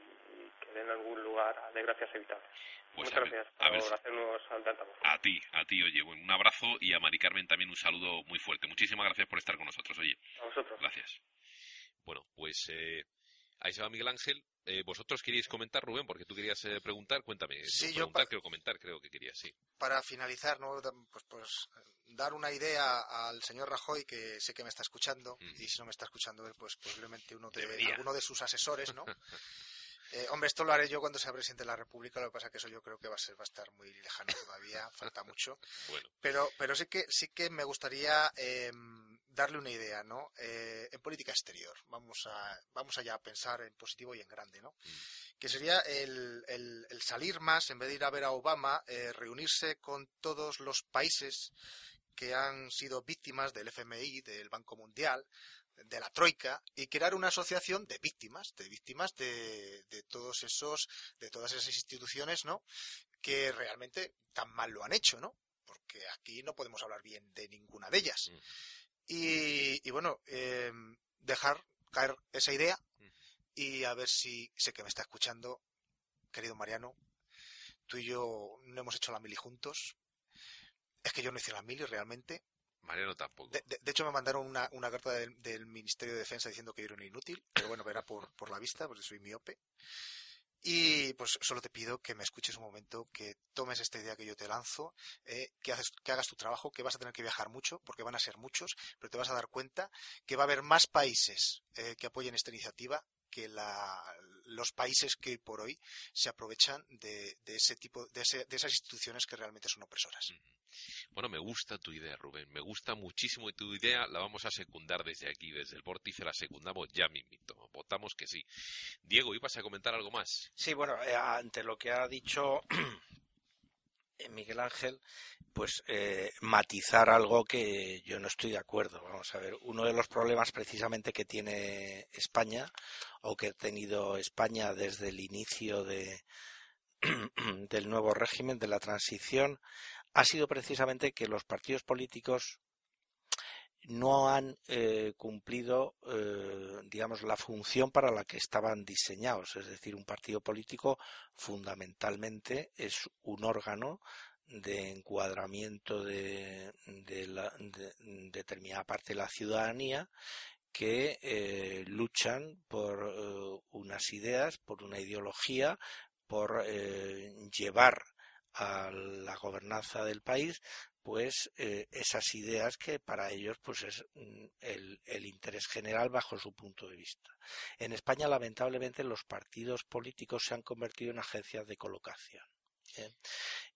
[SPEAKER 3] que den algún lugar a desgracias evitables. Pues Muchas gracias por hacernos al
[SPEAKER 1] A ti, a ti, oye, un abrazo y a Mari Carmen también un saludo muy fuerte. Muchísimas gracias por estar con nosotros, oye.
[SPEAKER 3] A vosotros.
[SPEAKER 1] Gracias. Bueno, pues eh, ahí se va Miguel Ángel. Eh, ¿Vosotros queríais comentar, Rubén? Porque tú querías eh, preguntar, cuéntame.
[SPEAKER 4] Sí,
[SPEAKER 1] yo quiero comentar, creo que querías, sí.
[SPEAKER 4] Para finalizar, ¿no? pues, pues dar una idea al señor Rajoy, que sé que me está escuchando, y si no me está escuchando pues posiblemente uno de, alguno de sus asesores, ¿no? Eh, hombre, esto lo haré yo cuando sea presidente de la República, lo que pasa es que eso yo creo que va a, ser, va a estar muy lejano todavía, falta mucho. Pero, pero sí que, sí que me gustaría em, darle una idea, ¿no? Eh, en política exterior, vamos, a, vamos allá a pensar en positivo y en grande, ¿no? Mm. Que sería el, el, salir más, en vez de ir a ver a Obama, eh, reunirse con todos los países que han sido víctimas del FMI, del Banco Mundial, de la Troika y crear una asociación de víctimas, de víctimas de, todos esos, de todas esas instituciones, ¿no? Que realmente tan mal lo han hecho, ¿no? Porque aquí no podemos hablar bien de ninguna de ellas. Mm. Y, bueno, em, dejar caer esa idea y a ver si sé que me está escuchando, querido Mariano. Tú y yo no hemos hecho la mili juntos. Es que yo no hice la mili realmente.
[SPEAKER 1] Mariano tampoco.
[SPEAKER 4] De, hecho, me mandaron una, una carta del, Ministerio de Defensa diciendo que yo era un inútil, pero bueno, era por, por la vista, porque soy miope. Y pues solo te pido que me escuches un momento, que tomes esta idea que yo te lanzo, eh, que, haces, que hagas tu trabajo, que vas a tener que viajar mucho, porque van a ser muchos, pero te vas a dar cuenta que va a haber más países eh, que apoyen esta iniciativa que los países que por hoy se aprovechan de, ese tipo de, esas instituciones que realmente son opresoras.
[SPEAKER 1] Bueno, me gusta tu idea, Rubén. Me gusta muchísimo tu idea. La vamos a secundar desde aquí, desde el vórtice. La secundamos ya mismito. Votamos que sí. Diego, ¿ibas a comentar algo más?
[SPEAKER 2] Sí, bueno, eh, ante lo que ha dicho Miguel Ángel, pues eh, matizar algo que yo no estoy de acuerdo. Vamos a ver, uno de los problemas precisamente que tiene España o que ha tenido España desde el inicio de, del nuevo régimen, de la transición, ha sido precisamente que los partidos políticos no han eh, cumplido, eh, digamos, la función para la que estaban diseñados. Es decir, un partido político fundamentalmente es un órgano de encuadramiento de, la, determinada parte de la ciudadanía que eh, luchan por unas ideas, por una ideología, por llevar a la gobernanza del país pues eh, esas ideas que para ellos pues es mm, el, interés general bajo su punto de vista. En España lamentablemente los partidos políticos se han convertido en agencias de colocación. ¿eh?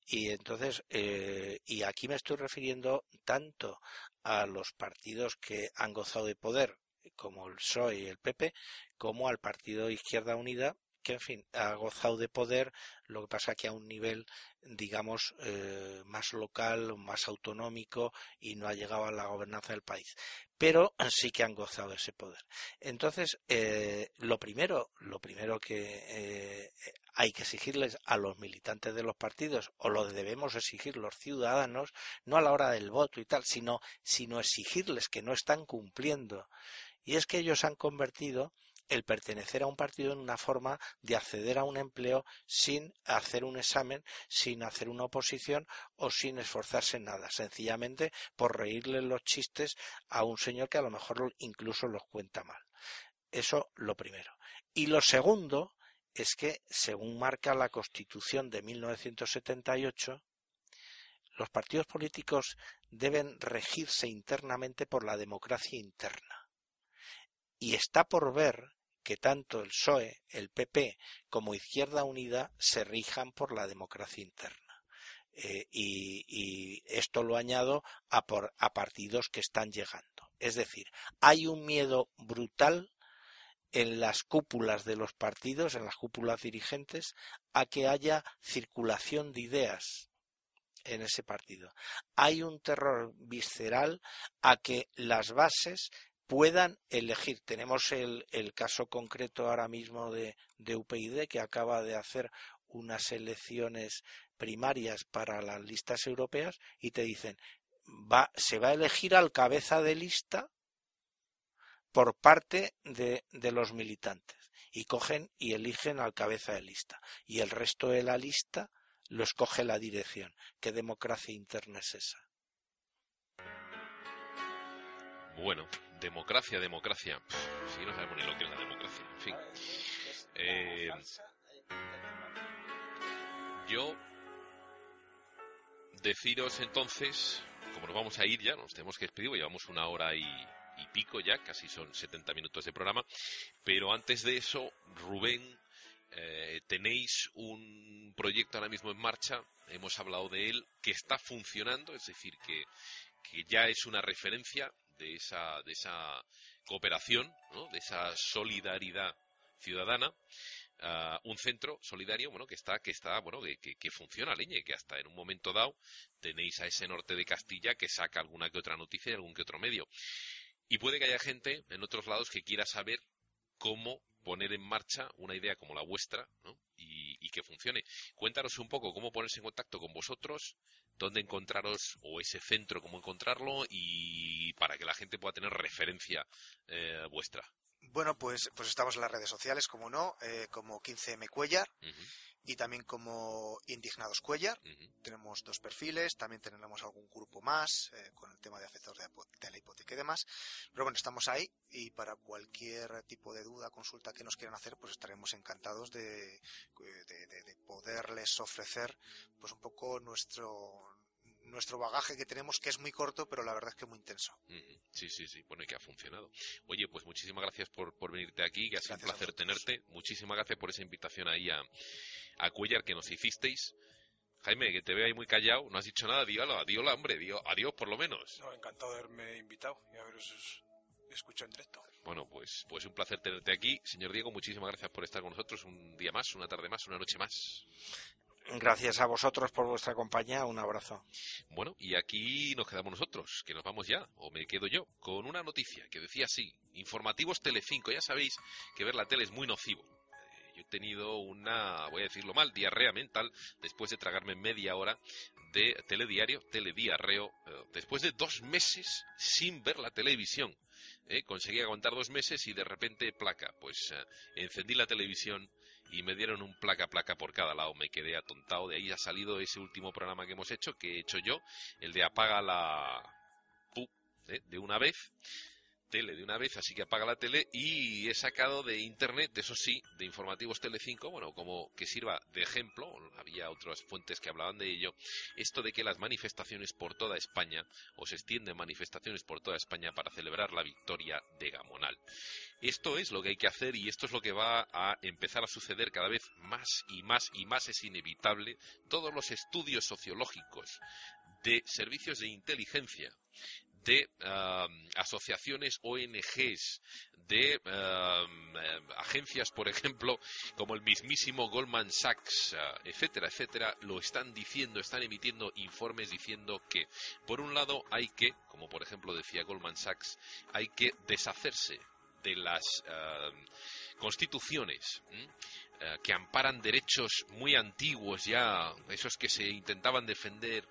[SPEAKER 2] Y entonces, eh, y aquí me estoy refiriendo tanto a los partidos que han gozado de poder, como el PSOE y el PP, como al partido Izquierda Unida, que en fin ha gozado de poder, lo que pasa que a un nivel, digamos, eh, más local, más autonómico y no ha llegado a la gobernanza del país. Pero sí que han gozado de ese poder. Entonces, eh, lo primero, lo primero que eh, hay que exigirles a los militantes de los partidos, o lo debemos exigir los ciudadanos, no a la hora del voto y tal, sino, sino exigirles que no están cumpliendo. Y es que ellos han convertido el pertenecer a un partido en una forma de acceder a un empleo sin hacer un examen, sin hacer una oposición o sin esforzarse en nada, sencillamente por reírle los chistes a un señor que a lo mejor incluso los cuenta mal. Eso lo primero. Y lo segundo es que, según marca la Constitución de 1978, los partidos políticos deben regirse internamente por la democracia interna. Y está por ver que tanto el PSOE, el PP como Izquierda Unida se rijan por la democracia interna. Eh, y, esto lo añado a, por, a partidos que están llegando. Es decir, hay un miedo brutal en las cúpulas de los partidos, en las cúpulas dirigentes, a que haya circulación de ideas en ese partido. Hay un terror visceral a que las bases puedan elegir. Tenemos el, caso concreto ahora mismo de, de UPyD que acaba de hacer unas elecciones primarias para las listas europeas y te dicen va, se va a elegir al cabeza de lista por parte de, de los militantes y cogen y eligen al cabeza de lista y el resto de la lista lo escoge la dirección. ¿Qué democracia interna es esa?
[SPEAKER 1] Bueno, democracia, democracia. Sí, no sabemos ni lo que es la democracia. En fin. Eh, yo deciros entonces, como nos vamos a ir ya, nos tenemos que despedir, llevamos una hora y, pico ya, casi son 70 minutos de programa, pero antes de eso, Rubén, eh, tenéis un proyecto ahora mismo en marcha, hemos hablado de él, que está funcionando, es decir, que, que ya es una referencia, de esa, de esa cooperación, de esa solidaridad ciudadana, un centro solidario, bueno, que está, que está, bueno, que, que, funciona leñe, que hasta en un momento dado tenéis a ese norte de Castilla que saca alguna que otra noticia y algún que otro medio. Y puede que haya gente en otros lados que quiera saber cómo poner en marcha una idea como la vuestra y, y, que funcione. Cuéntanos un poco cómo ponerse en contacto con vosotros, dónde encontraros o ese centro, cómo encontrarlo y para que la gente pueda tener referencia eh, vuestra.
[SPEAKER 4] Bueno, pues, pues estamos en las redes sociales, como no, eh, como 15M Cuellar y también como Indignados Cuellar. Tenemos dos perfiles, también tenemos algún grupo más eh, con el tema de afectados de, la hipoteca y demás. Pero bueno, estamos ahí y para cualquier tipo de duda, consulta que nos quieran hacer, pues estaremos encantados de, de poderles ofrecer pues un poco nuestro nuestro bagaje que tenemos, que es muy corto, pero la verdad es que muy intenso.
[SPEAKER 1] Sí, sí, sí. Bueno, y que ha funcionado. Oye, pues muchísimas gracias por, por venirte aquí, que ha sido un placer tenerte. Muchísimas gracias por esa invitación ahí a, a Cuellar que nos hicisteis. Jaime, que te veo ahí muy callado, no has dicho nada, dígalo, adiós, hombre, adiós por lo menos.
[SPEAKER 5] No, encantado de haberme invitado y haberos escuchado en directo.
[SPEAKER 1] Bueno, pues, pues un placer tenerte aquí. Señor Diego, muchísimas gracias por estar con nosotros un día más, una tarde más, una noche más.
[SPEAKER 2] Gracias a vosotros por vuestra compañía. Un abrazo.
[SPEAKER 1] Bueno, y aquí nos quedamos nosotros, que nos vamos ya, o me quedo yo, con una noticia que decía así: Informativos Telecinco. Ya sabéis que ver la tele es muy nocivo. Eh, yo he tenido una, voy a decirlo mal, diarrea mental después de tragarme media hora de telediario, telediarreo, eh, después de dos meses sin ver la televisión. Eh, conseguí aguantar dos meses y de repente placa. Pues encendí la televisión y me dieron un placa placa por cada lado. Me quedé atontado. De ahí ha salido ese último programa que hemos hecho, que he hecho yo, el de apaga la pu, ¿eh? de una vez tele de una vez, así que apaga la tele y he sacado de internet, eso sí, de informativos Telecinco, bueno, como que sirva de ejemplo, había otras fuentes que hablaban de ello, esto de que las manifestaciones por toda España, o se extienden manifestaciones por toda España para celebrar la victoria de Gamonal. Esto es lo que hay que hacer y esto es lo que va a empezar a suceder cada vez más y más y más es inevitable. Todos los estudios sociológicos de servicios de inteligencia de asociaciones ONGs, de agencias, por ejemplo, como el mismísimo Goldman Sachs, ah, etcétera, etcétera, lo están diciendo, están emitiendo informes diciendo que, por un lado, hay que, como por ejemplo decía Goldman Sachs, hay que deshacerse de las constituciones ah, que amparan derechos muy antiguos ya, esos que se intentaban defender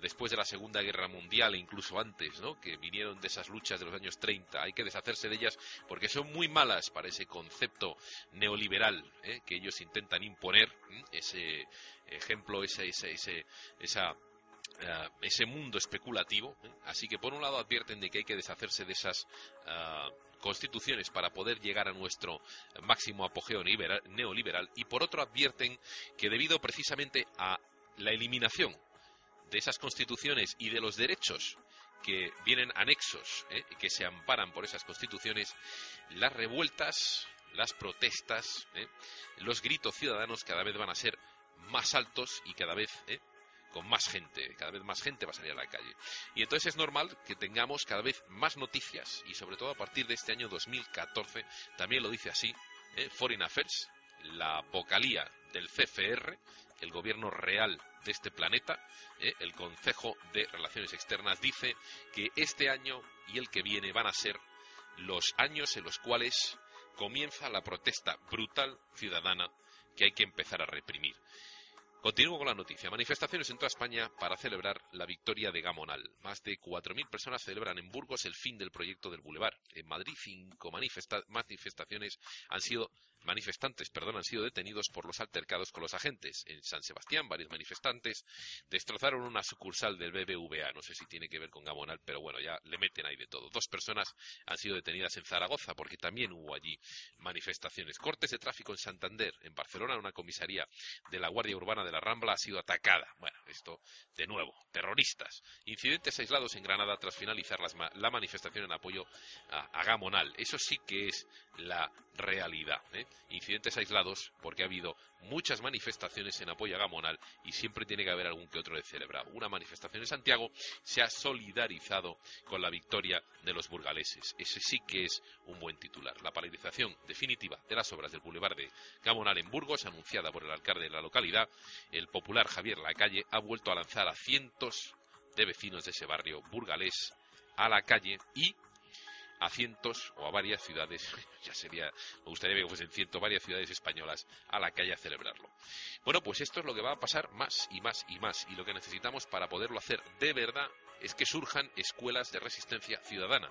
[SPEAKER 1] después de la Segunda Guerra Mundial e incluso antes, ¿no? que vinieron de esas luchas de los años 30. Hay que deshacerse de ellas porque son muy malas para ese concepto neoliberal ¿eh? que ellos intentan imponer, ese ejemplo, ese, ese, ese, esa, eh, ese mundo especulativo. Así que por un lado advierten de que hay que deshacerse de esas constituciones para poder llegar a nuestro máximo apogeo neoliberal y por otro advierten que debido precisamente a la eliminación de esas constituciones y de los derechos que vienen anexos ¿eh? y que se amparan por esas constituciones, las revueltas, las protestas, ¿eh? los gritos ciudadanos cada vez van a ser más altos y cada vez ¿eh? con más gente, cada vez más gente va a salir a la calle. Y entonces es normal que tengamos cada vez más noticias y sobre todo a partir de este año 2014, también lo dice así, Foreign Affairs, la vocalía del CFR, el gobierno real de este planeta, ¿eh? el Consejo de Relaciones Externas dice que este año y el que viene van a ser los años en los cuales comienza la protesta brutal ciudadana que hay que empezar a reprimir. Continúo con la noticia. Manifestaciones en toda España para celebrar la victoria de Gamonal. Más de 4.000 personas celebran en Burgos el fin del proyecto del Boulevard. En Madrid, cinco manifestaciones han sido manifestantes, perdón, han sido detenidos por los altercados con los agentes. En San Sebastián, varios manifestantes destrozaron una sucursal del BBVA. No sé si tiene que ver con Gamonal, pero bueno, ya le meten ahí de todo. Dos personas han sido detenidas en Zaragoza porque también hubo allí manifestaciones. Cortes de tráfico en Santander. En Barcelona, una comisaría de la Guardia Urbana de la Rambla ha sido atacada. Bueno, esto de nuevo, terroristas. Incidentes aislados en Granada tras finalizar la manifestación en apoyo a, Gamonal. Eso sí que es la realidad. ¿eh? Incidentes aislados, porque ha habido muchas manifestaciones en apoyo a Gamonal y siempre tiene que haber algún que otro de celebrar. Una manifestación en Santiago se ha solidarizado con la victoria de los burgaleses. Ese sí que es un buen titular. La paralización definitiva de las obras del Boulevard de Gamonal en Burgos, anunciada por el alcalde de la localidad, el popular Javier Lacalle, ha vuelto a lanzar a cientos de vecinos de ese barrio burgalés a la calle y a cientos o a varias ciudades, ya sería, me gustaría que fuesen cientos, varias ciudades españolas a la calle a celebrarlo. Bueno, pues esto es lo que va a pasar más y más y más y lo que necesitamos para poderlo hacer de verdad es que surjan escuelas de resistencia ciudadana.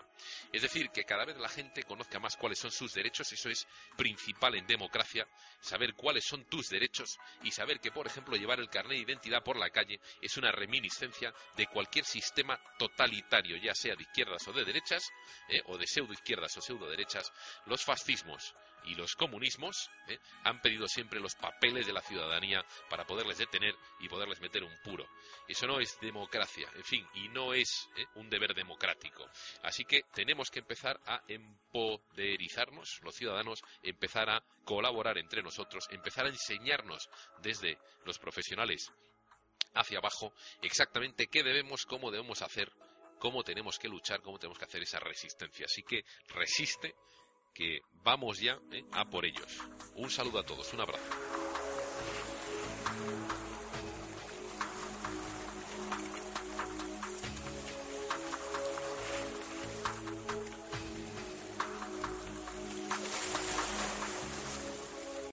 [SPEAKER 1] Es decir, que cada vez la gente conozca más cuáles son sus derechos, eso es principal en democracia, saber cuáles son tus derechos y saber que, por ejemplo, llevar el carnet de identidad por la calle es una reminiscencia de cualquier sistema totalitario, ya sea de izquierdas o de derechas, eh, o de pseudo izquierdas o pseudo derechas, los fascismos, y los comunismos ¿eh? han pedido siempre los papeles de la ciudadanía para poderles detener y poderles meter un puro. Eso no es democracia, en fin, y no es ¿eh? un deber democrático. Así que tenemos que empezar a empoderizarnos, los ciudadanos, empezar a colaborar entre nosotros, empezar a enseñarnos desde los profesionales hacia abajo exactamente qué debemos, cómo debemos hacer, cómo tenemos que luchar, cómo tenemos que hacer esa resistencia. Así que resiste que vamos ya eh, a por ellos. Un saludo a todos, un abrazo.